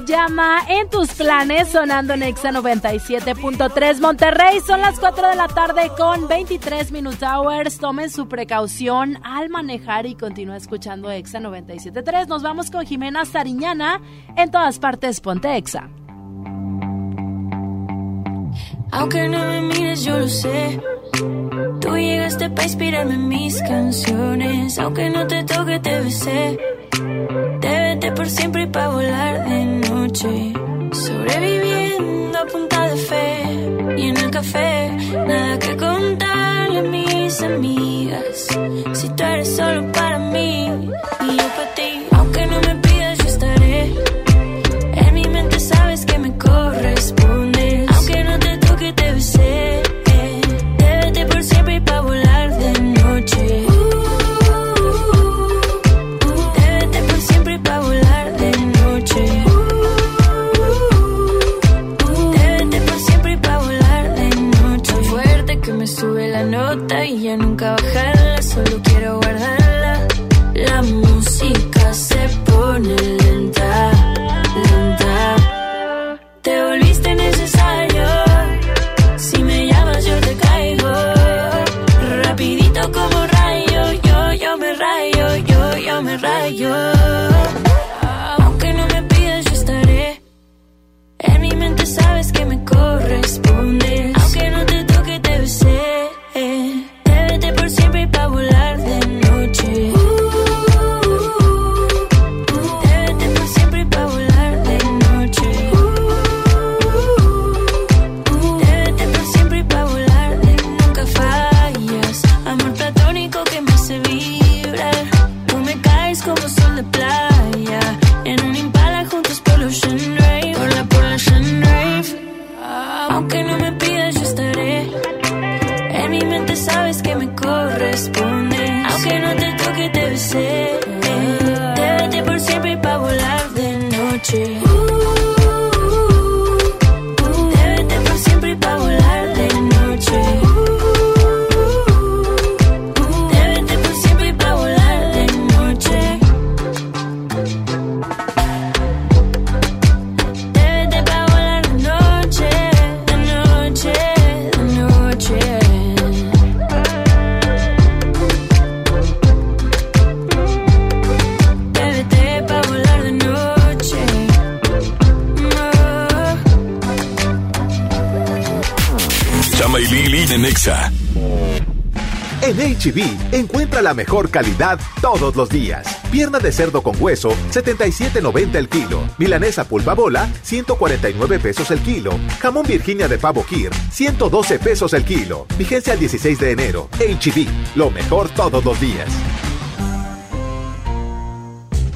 llama En tus planes, sonando en Exa 97.3 Monterrey. Son las 4 de la tarde con 23 Minute Hours. Tomen su precaución al manejar y continúa escuchando Exa 97.3. Nos vamos con Jimena Sariñana. En todas partes, ponte Exa. Aunque no me mires, yo lo sé. Tú llegaste para inspirarme en mis canciones. Aunque no te toque, te besé. Por siempre y pa' volar de noche. Sobreviviendo a punta de fe. Y en el café, nada que contarle a mis amigas. Si tú eres solo para mí y yo para ti. Aunque no me pidas, yo estaré. En mi mente sabes que me corresponde. La mejor calidad todos los días. Pierna de cerdo con hueso, 77.90 el kilo. Milanesa pulpa bola, 149 pesos el kilo. Jamón Virginia de pavo Kir, 112 pesos el kilo. Vigencia el 16 de enero. HB, lo mejor todos los días.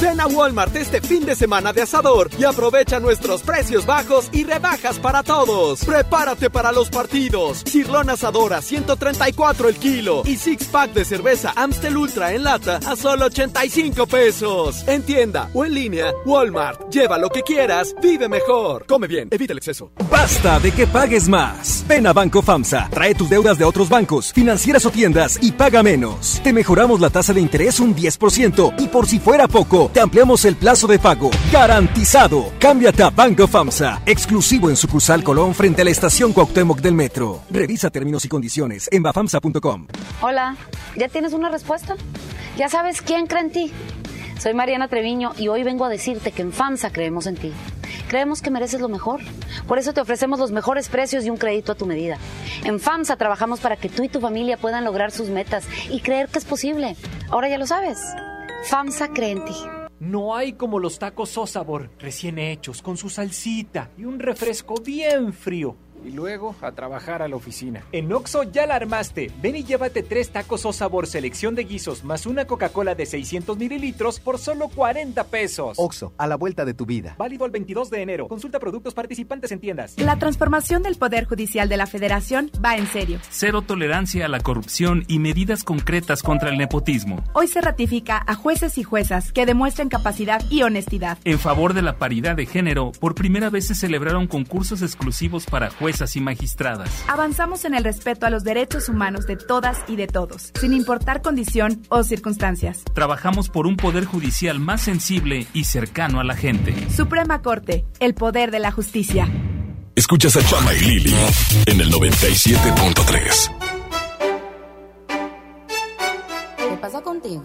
Ven a Walmart este fin de semana de asador y aprovecha nuestros precios bajos y rebajas para todos. Prepárate para los partidos. Cirlón asadora 134 el kilo y six pack de cerveza Amstel Ultra en lata a solo 85 pesos. En tienda o en línea, Walmart. Lleva lo que quieras, vive mejor. Come bien, evita el exceso. Basta de que pagues más. Ven a Banco FAMSA. Trae tus deudas de otros bancos, financieras o tiendas y paga menos. Te mejoramos la tasa de interés un 10% y por si fuera poco, te ampliamos el plazo de pago. Garantizado. Cámbiate a Banco FAMSA. Exclusivo en sucursal Colón frente a la estación Cuauhtémoc del Metro. Revisa términos y condiciones en bafamsa.com. Hola, ¿ya tienes una respuesta? ¿Ya sabes quién cree en ti? Soy Mariana Treviño y hoy vengo a decirte que en FAMSA creemos en ti. Creemos que mereces lo mejor. Por eso te ofrecemos los mejores precios y un crédito a tu medida. En FAMSA trabajamos para que tú y tu familia puedan lograr sus metas y creer que es posible. Ahora ya lo sabes. FAMSA cree en ti. No hay como los tacos Osabor, recién hechos, con su salsita y un refresco bien frío y luego a trabajar a la oficina. En Oxo ya la armaste. Ven y llévate tres tacos o sabor selección de guisos más una Coca-Cola de 600 mililitros por solo 40 pesos. Oxo, a la vuelta de tu vida. Válido el 22 de enero. Consulta productos participantes en tiendas. La transformación del Poder Judicial de la Federación va en serio. Cero tolerancia a la corrupción y medidas concretas contra el nepotismo. Hoy se ratifica a jueces y juezas que demuestren capacidad y honestidad. En favor de la paridad de género, por primera vez se celebraron concursos exclusivos para jueces y magistradas. Avanzamos en el respeto a los derechos humanos de todas y de todos, sin importar condición o circunstancias. Trabajamos por un poder judicial más sensible y cercano a la gente. Suprema Corte, el poder de la justicia. Escuchas a Chama y Lili en el 97.3. ¿Qué pasa contigo?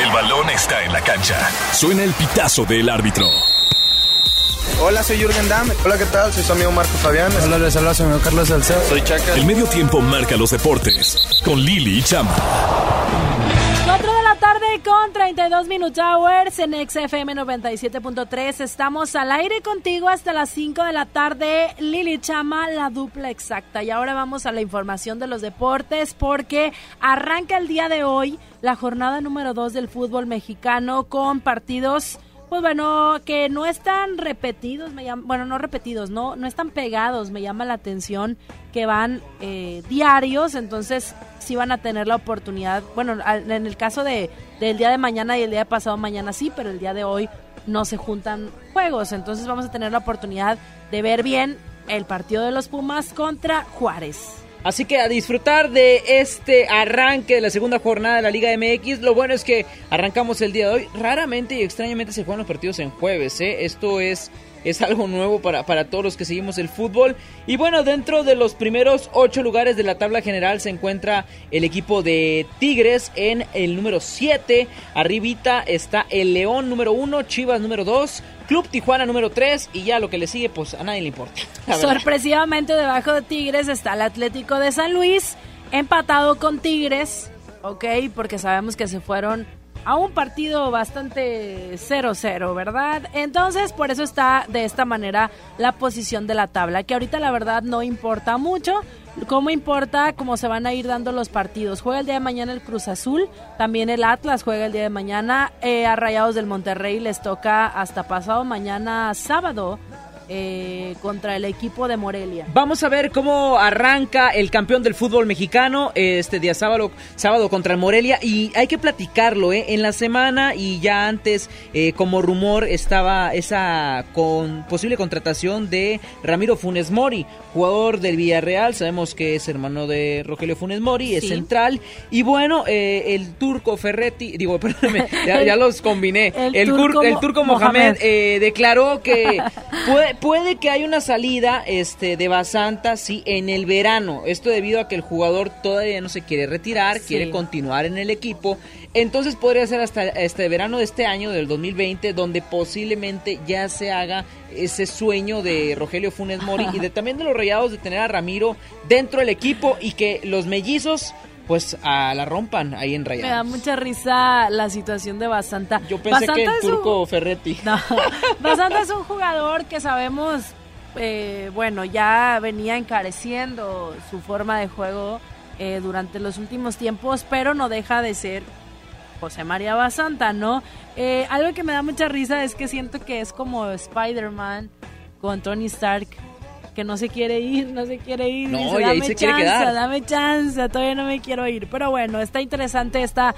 El balón está en la cancha. Suena el pitazo del árbitro. Hola, ¿qué tal? Soy su amigo Marco Fabián. Hola, les habla su amigo Carlos Salcedo. Soy Chaca. El medio tiempo marca los deportes. Con Lili y Chama. 4 de la tarde con 32 Minute Hours en XFM 97.3. Estamos al aire contigo hasta las 5 de la tarde. Lili Chama, la dupla exacta. Y ahora vamos a la información de los deportes porque arranca el día de hoy la jornada número 2 del fútbol mexicano con partidos pues bueno, que no están repetidos, me llam- bueno, no repetidos, no, no están pegados, me llama la atención que van eh, diarios, entonces sí van a tener la oportunidad, bueno, en el caso de del día de mañana y el día pasado mañana sí, pero el día de hoy no se juntan juegos, entonces vamos a tener la oportunidad de ver bien el partido de los Pumas contra Juárez. Así que a disfrutar de este arranque de la segunda jornada de la Liga MX. Lo bueno es que arrancamos el día de hoy. Raramente y extrañamente se juegan los partidos en jueves. ¿eh? Esto es, es algo nuevo para, para todos los que seguimos el fútbol. Y bueno, dentro de los primeros ocho lugares de la tabla general se encuentra el equipo de Tigres en el número 7. Arribita está el León número 1, Chivas número 2. Club Tijuana número 3 y ya lo que le sigue pues a nadie le importa. Sorpresivamente debajo de Tigres está el Atlético de San Luis, empatado con Tigres, ok, porque sabemos que se fueron a un partido bastante 0-0, ¿verdad? Entonces, por eso está de esta manera la posición de la tabla, que ahorita la verdad no importa mucho. ¿Cómo importa cómo se van a ir dando los partidos? Juega el día de mañana el Cruz Azul, también el Atlas juega el día de mañana, eh, a Rayados del Monterrey les toca hasta pasado mañana sábado eh, contra el equipo de Morelia. Vamos a ver cómo arranca el campeón del fútbol mexicano este día sábado, sábado contra el Morelia y hay que platicarlo, ¿eh? En la semana y ya antes eh, como rumor estaba esa con posible contratación de Ramiro Funes Mori, jugador del Villarreal, sabemos que es hermano de Rogelio Funes Mori, es central y bueno, eh, el turco Ferretti, digo, perdóname, ya, ya los combiné, El el, turco tur- el turco Mohamed, Mohamed. eh, declaró que puede, puede que haya una salida este, de Basanta, sí, en el verano. Esto debido a que el jugador todavía no se quiere retirar, Sí. quiere continuar en el equipo. Entonces podría ser hasta este verano de este año, del 2020, donde posiblemente ya se haga ese sueño de Rogelio Funes Mori y de también de los rayados de tener a Ramiro dentro del equipo y que los mellizos pues a la rompan ahí en Me da rayados. mucha risa la situación de Basanta. Yo pensé que el es un- turco Ferretti. No, Basanta es un jugador que sabemos, eh, bueno, ya venía encareciendo su forma de juego eh, durante los últimos tiempos, pero no deja de ser José María Basanta, ¿no? Eh, algo que me da mucha risa es que siento que es como Spider-Man con Tony Stark. Que no se quiere ir, no se quiere ir. No, dice, y ahí dame se quiere chance, quedar". dame chance, todavía no me quiero ir. Pero bueno, está interesante esta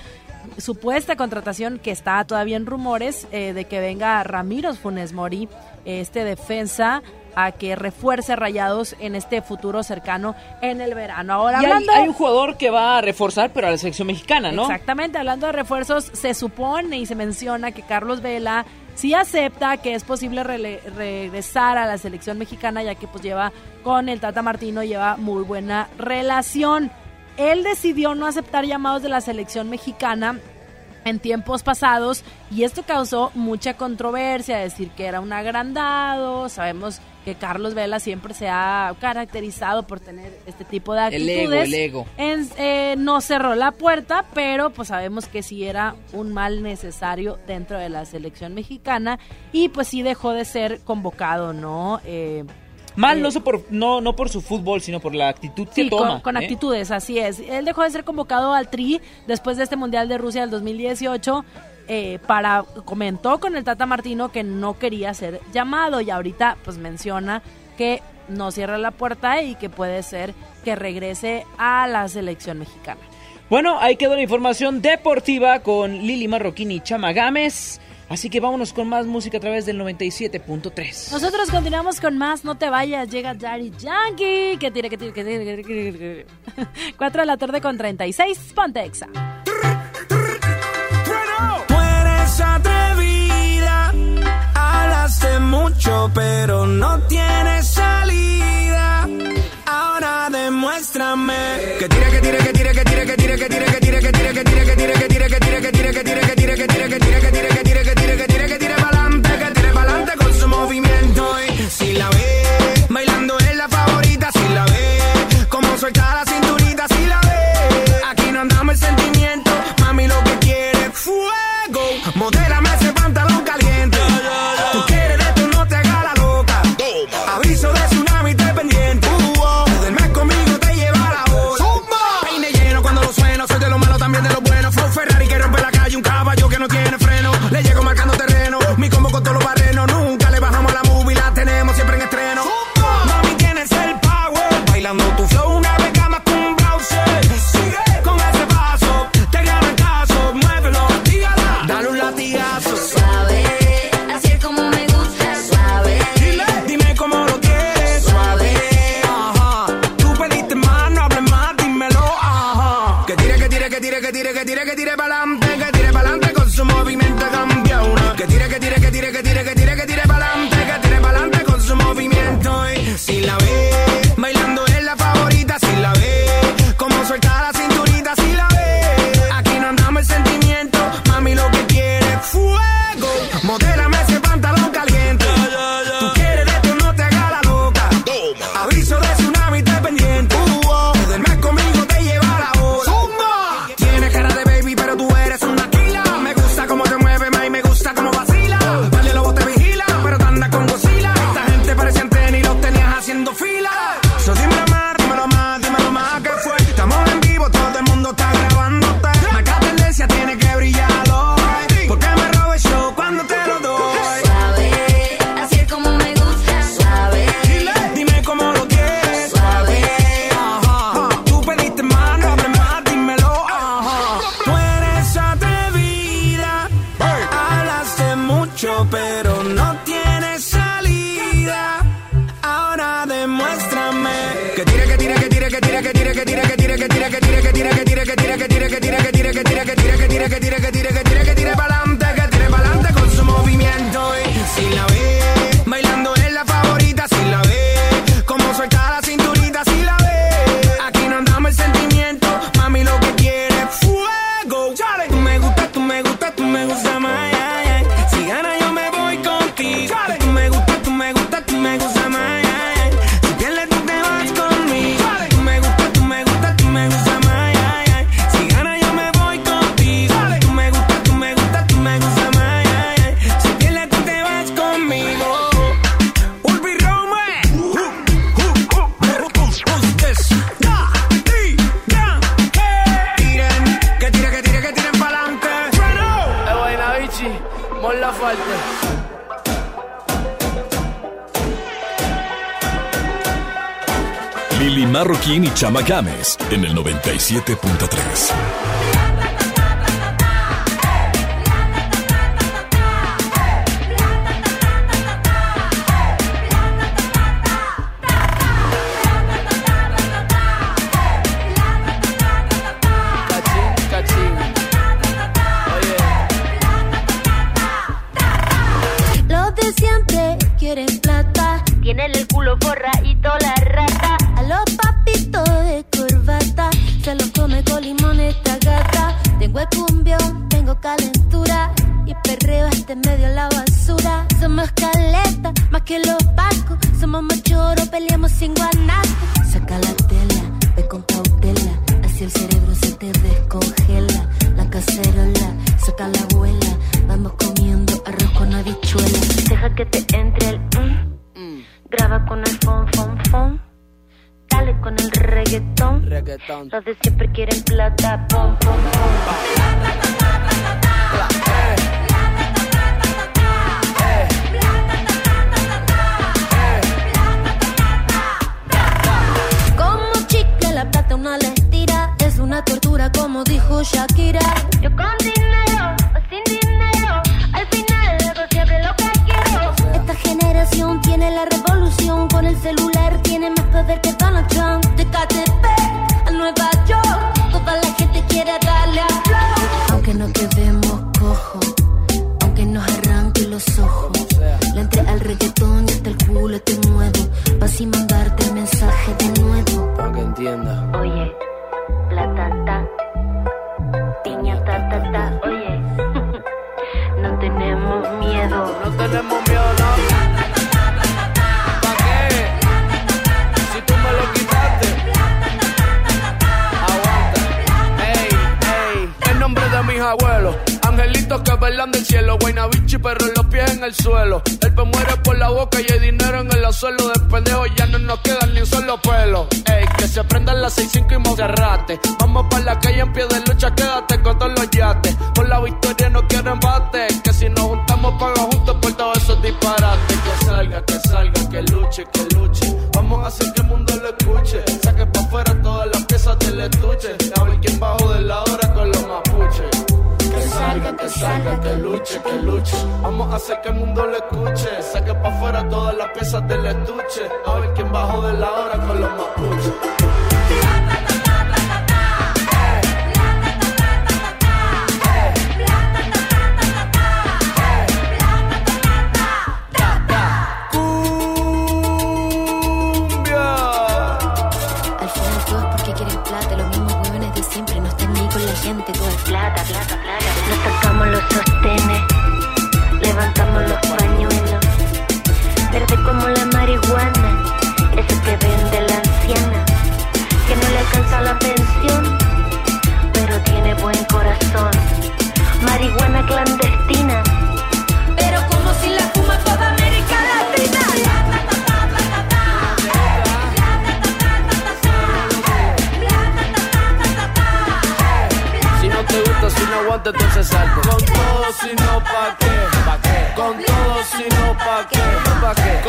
supuesta contratación que está todavía en rumores eh, de que venga Ramiro Funes Mori, este defensa, a que refuerce Rayados en este futuro cercano en el verano. Ahora Y hay, hablando hay un jugador que va a reforzar, pero a la selección mexicana, ¿no? Exactamente, hablando de refuerzos, se supone y se menciona que Carlos Vela sí acepta que es posible regresar a la selección mexicana, ya que pues lleva con el Tata Martino, lleva muy buena relación. Él decidió no aceptar llamados de la selección mexicana en tiempos pasados y esto causó mucha controversia, decir que era un agrandado, sabemos que Carlos Vela siempre se ha caracterizado por tener este tipo de actitudes. El ego, el ego. En, eh, no cerró la puerta, pero pues sabemos que sí era un mal necesario dentro de la selección mexicana y pues sí dejó de ser convocado, ¿no? Eh, Mal no, por, no, no por su fútbol, sino por la actitud que toma. Con, ¿eh? actitudes, así es. Él dejó de ser convocado al Tri después de este Mundial de Rusia del 2018. Eh, para comentó con el Tata Martino que no quería ser llamado y ahorita pues menciona que no cierra la puerta y que puede ser que regrese a la selección mexicana. Bueno, ahí quedó la información deportiva con Lili Marroquín y Chama Gámez. Así que vámonos con más música a través del 97.3. Nosotros continuamos con más, no te vayas, llega Daddy Yankee. Que tire, que tire, que tire, que tire. 4 de la tarde con 36, ponte exa. Tú eres atrevida, hablaste mucho, pero no tienes salida. Ahora demuéstrame. Que tire, que tire, que tire, que tire, que tire, que tire, que tire, que tire, que tire, que tire tire, que tire, que tire, que tire, que tire, que tire, que tire, que tire, que tire, que tire, que tire, que tire pa'lante, que tire pa'lante con su movimiento. Si la ve, bailando es la favorita, si la ve, como suelta Lili Marroquín y Chama Games en el 97.3.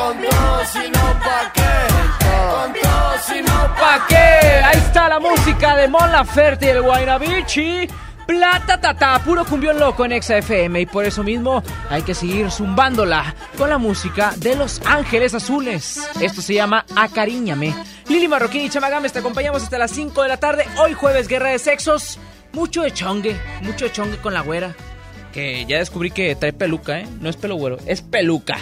Con todo si no pa' qué. Con si no pa' qué. Ahí está la música de Mon Laferte y el Guaynabichi. Plata tata, puro cumbión loco en XFM y por eso mismo hay que seguir zumbándola con la música de Los Ángeles Azules. Esto se llama Acariñame. Lili Marroquín y Chamagame te acompañamos hasta las 5 de la tarde. Hoy jueves, guerra de sexos. Mucho de chongue, mucho de chongue con la güera. Que ya descubrí que trae peluca, ¿eh? No es pelo güero, es peluca.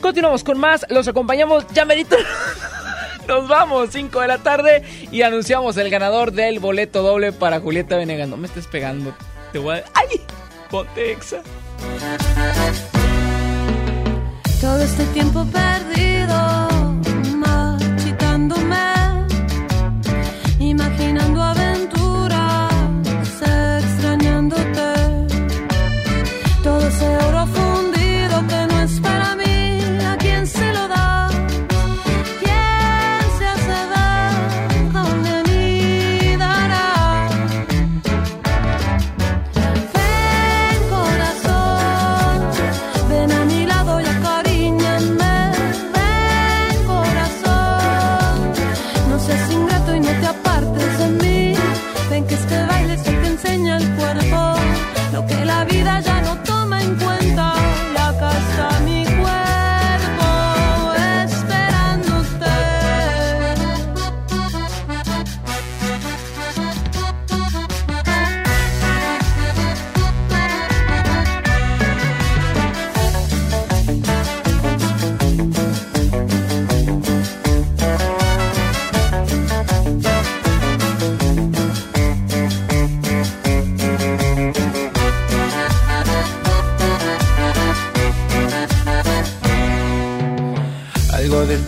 Continuamos con más, los acompañamos ya merito. Nos vamos, 5 de la tarde y anunciamos el ganador del boleto doble para Julieta Venegas. No me estés pegando. Te voy a... ¡Ay! Ponte exa. Todo este tiempo perdido, marchitándome, imaginando a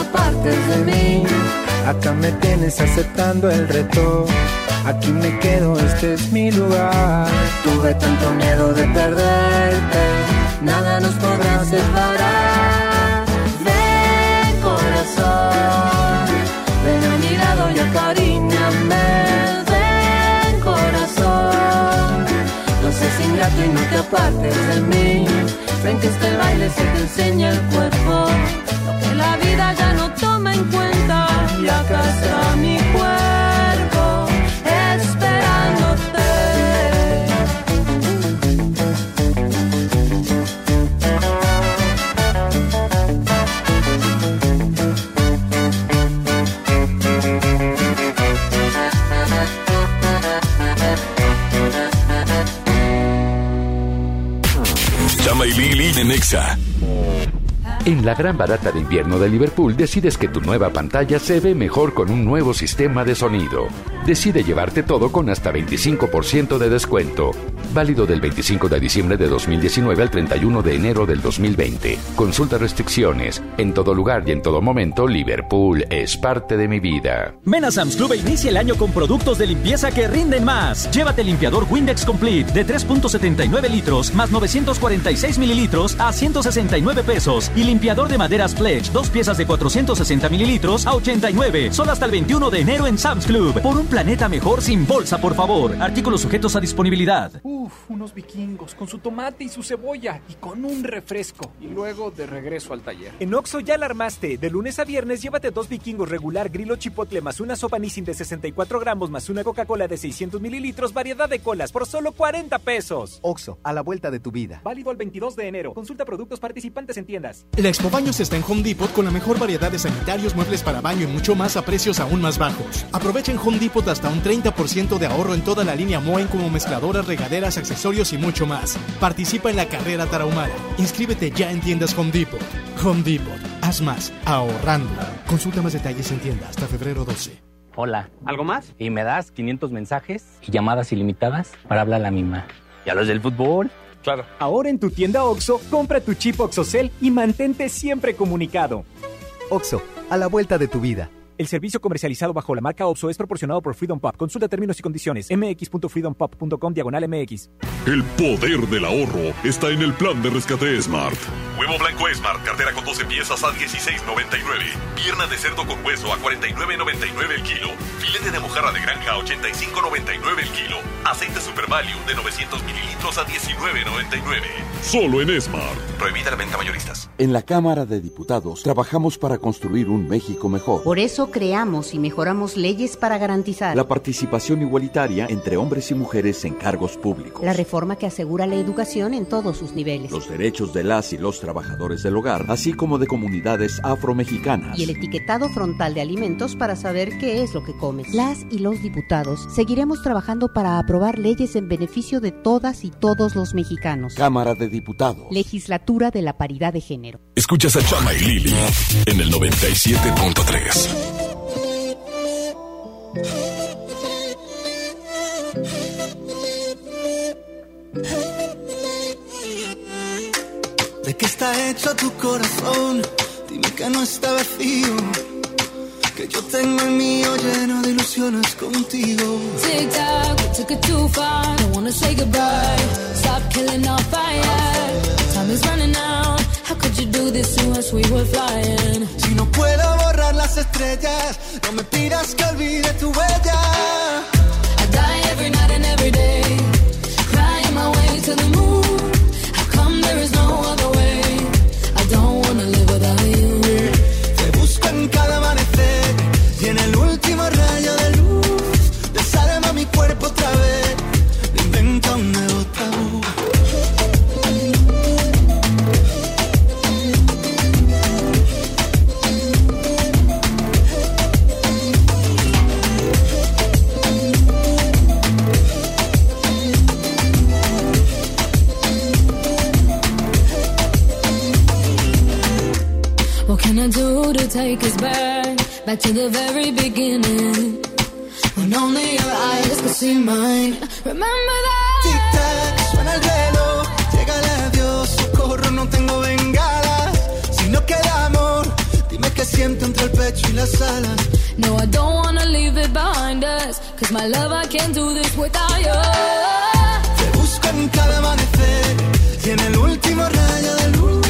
Apartes de mí. Acá me tienes aceptando el reto. Aquí me quedo, este es mi lugar. Tuve tanto miedo de perderte, nada nos podrá separar. Ven corazón, ven a mi lado y acariñame. Ven corazón, no seas ingrato y no te apartes de mí. Ven que este baile se te enseña el cuerpo, la vida ya no toma en cuenta. Acá está mi cuerpo esperándote. Chama y Lili en Nexa. En la gran barata de invierno de Liverpool decides que tu nueva pantalla se ve mejor con un nuevo sistema de sonido. Decide llevarte todo con hasta 25% de descuento. Válido del 25 de diciembre de 2019 al 31 de enero del 2020. Consulta restricciones. En todo lugar y en todo momento, Liverpool es parte de mi vida. Ven a Sam's Club e inicia el año con productos de limpieza que rinden más. Llévate limpiador Windex Complete de 3.79 litros más 946 mililitros a 169 pesos y limpiador de maderas Pledge, dos piezas de 460 mililitros a 89. Solo hasta el 21 de enero en Sam's Club. Por un planeta mejor sin bolsa, por favor. Artículos sujetos a disponibilidad. Uf, unos vikingos con su tomate y su cebolla y con un refresco. Y luego de regreso al taller. En Oxo ya la armaste. De lunes a viernes llévate dos vikingos regular grilo chipotle más una sopa Nissin de 64 gramos más una Coca-Cola de 600 mililitros, variedad de colas por solo 40 pesos. Oxo, a la vuelta de tu vida. Válido el 22 de enero. Consulta productos participantes en tiendas. La Expo Baños está en Home Depot con la mejor variedad de sanitarios, muebles para baño y mucho más a precios aún más bajos. Aprovechen Home Depot hasta un 30% de ahorro en toda la línea Moen como mezcladoras, regaderas, accesorios y mucho más. Participa en la carrera tarahumara. Inscríbete ya en tiendas Home Depot. Home Depot. Haz más ahorrando. Consulta más detalles en tienda hasta febrero 12. Hola. ¿Algo más? Y me das 500 mensajes y llamadas ilimitadas para hablar a la misma. ¿Y a los del fútbol? Claro. Ahora en tu tienda Oxo, compra tu chip OXOCEL y mantente siempre comunicado. Oxo, a la vuelta de tu vida. El servicio comercializado bajo la marca Oxo es proporcionado por Freedom Pop. Consulta términos y condiciones. mx.freedompop.com diagonal mx. El poder del ahorro está en el plan de rescate Smart. Huevo blanco Smart, cartera con 12 piezas a 16.99. Pierna de cerdo con hueso a 49.99 el kilo. Filete de mojarra de granja a 85.99 el kilo. Aceite Super Value de 900 mililitros a 19.99. Solo en Smart. Prohibida la venta mayoristas. En la Cámara de Diputados trabajamos para construir un México mejor. Por eso creamos y mejoramos leyes para garantizar La participación igualitaria entre hombres y mujeres en cargos públicos. la reforma que asegura la educación en todos sus niveles Los derechos de las y los trabajadores del hogar, así como de comunidades afromexicanas. y el etiquetado frontal de alimentos para saber qué es lo que comes. Las y los diputados seguiremos trabajando para aprobar leyes en beneficio de todas y todos los mexicanos. Cámara de Diputados. Legislatura de la Paridad de Género. Escuchas a Chama y Lili en el 97.3. ¿De qué está hecho tu corazón? Dime que no está vacío. Que yo tengo el mío lleno de ilusiones contigo. Tic tac, we took it too far. Don't wanna say goodbye. Stop killing our fire. Time is running out. Do this to us? We were flying. Si no puedo borrar las estrellas, no me pidas que olvide tu huella. I die every night and every day. Crying my way to the moon. Take us back, back to the very beginning. When only your eyes could see mine. Remember that? Tic tac, suena el reloj, llega el adiós, socorro, no tengo bengala. Si no queda amor, dime qué siento entre el pecho y las alas. No, I don't wanna leave it behind us. Cause my love, I can't do this without you. Te busco en cada amanecer y en el último rayo del último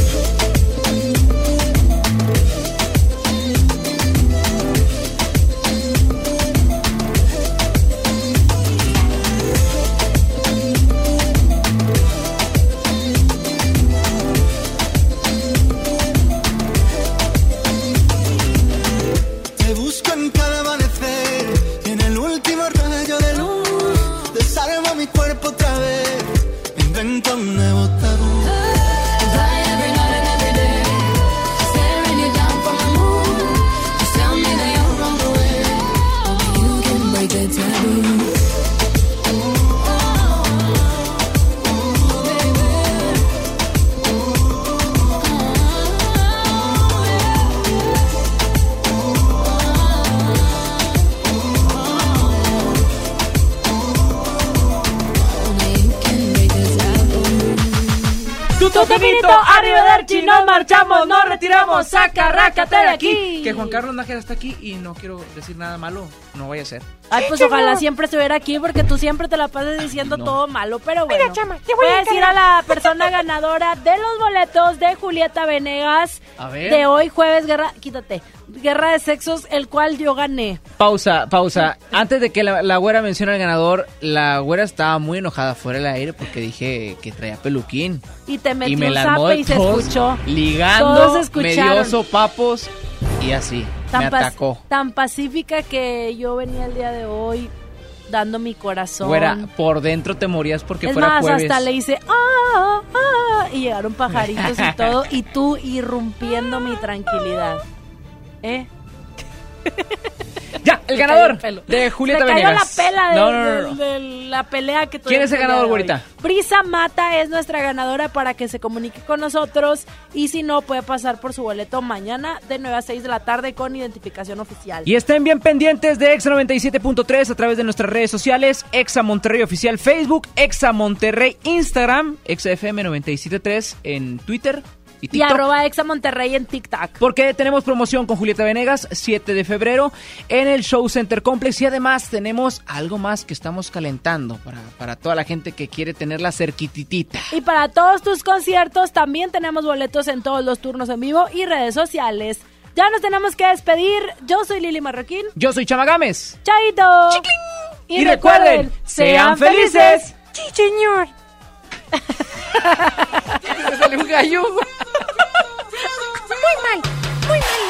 marchamos, nos retiramos, saca, rácate de aquí. Que Juan Carlos Nájera está aquí y no quiero decir nada malo, no vaya a ser. Ay, pues ojalá siempre estuviera aquí porque tú siempre te la pasas diciendo todo malo, pero bueno. Mira, chama, te voy voy a decir a la persona ganadora de los boletos de Julieta Venegas A ver. de hoy jueves, guerra, quítate, guerra de sexos, el cual yo gané. Pausa, pausa. Antes de que la, la güera mencione al ganador, la güera estaba muy enojada fuera del aire porque dije que traía peluquín. Y te metió y me un zape y se escuchó. Ligando, Todos me escucharon. dio sopapos y así. Me pas- atacó. tan pacífica que yo venía el día de hoy dando mi corazón. Güera, por dentro te morías porque es fuera más, jueves. hasta le hice ah, ah, y llegaron pajaritos y todo, y tú irrumpiendo mi tranquilidad. ¿Eh? Ya, el ganador el de Julieta Se cayó Venegas. la pela de, No, no, no, de- no. de la pelea que ¿Quién es el ganador, güerita? Brisa Mata es nuestra ganadora para que se comunique con nosotros y si no puede pasar por su boleto mañana de 9 a 6 de la tarde con identificación oficial. Y estén bien pendientes de Exa 97.3 a través de nuestras redes sociales, Exa Monterrey Oficial Facebook, Exa Monterrey Instagram, Exa FM 97.3 en Twitter y arroba Exa Monterrey en TikTok. Porque tenemos promoción con Julieta Venegas, 7 de febrero, en el Show Center Complex. Y además tenemos algo más que estamos calentando para, para toda la gente que quiere tenerla cerquititita. Y para todos tus conciertos también tenemos boletos en todos los turnos en vivo y redes sociales. Ya nos tenemos que despedir. Yo soy Lili Marroquín. Yo soy Chama Gámez. Chaito. Y recuerden, sean felices. Sí, señor. Me salió un gallo. Muy mal, muy mal.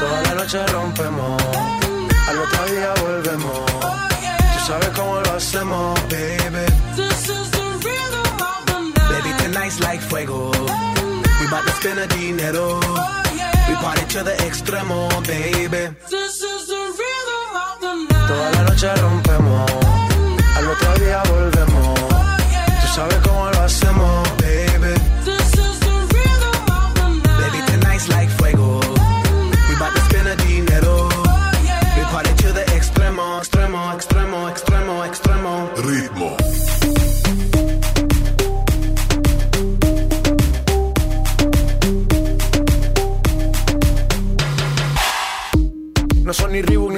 Toda la noche rompemos, al otro día volvemos. Tú sabes cómo lo hacemos, baby. Baby, tonight's like fuego. We bout to spend the dinero. To the extremo, baby. Toda la noche rompemos, al otro día volvemos. Tú sabes cómo lo hacemos,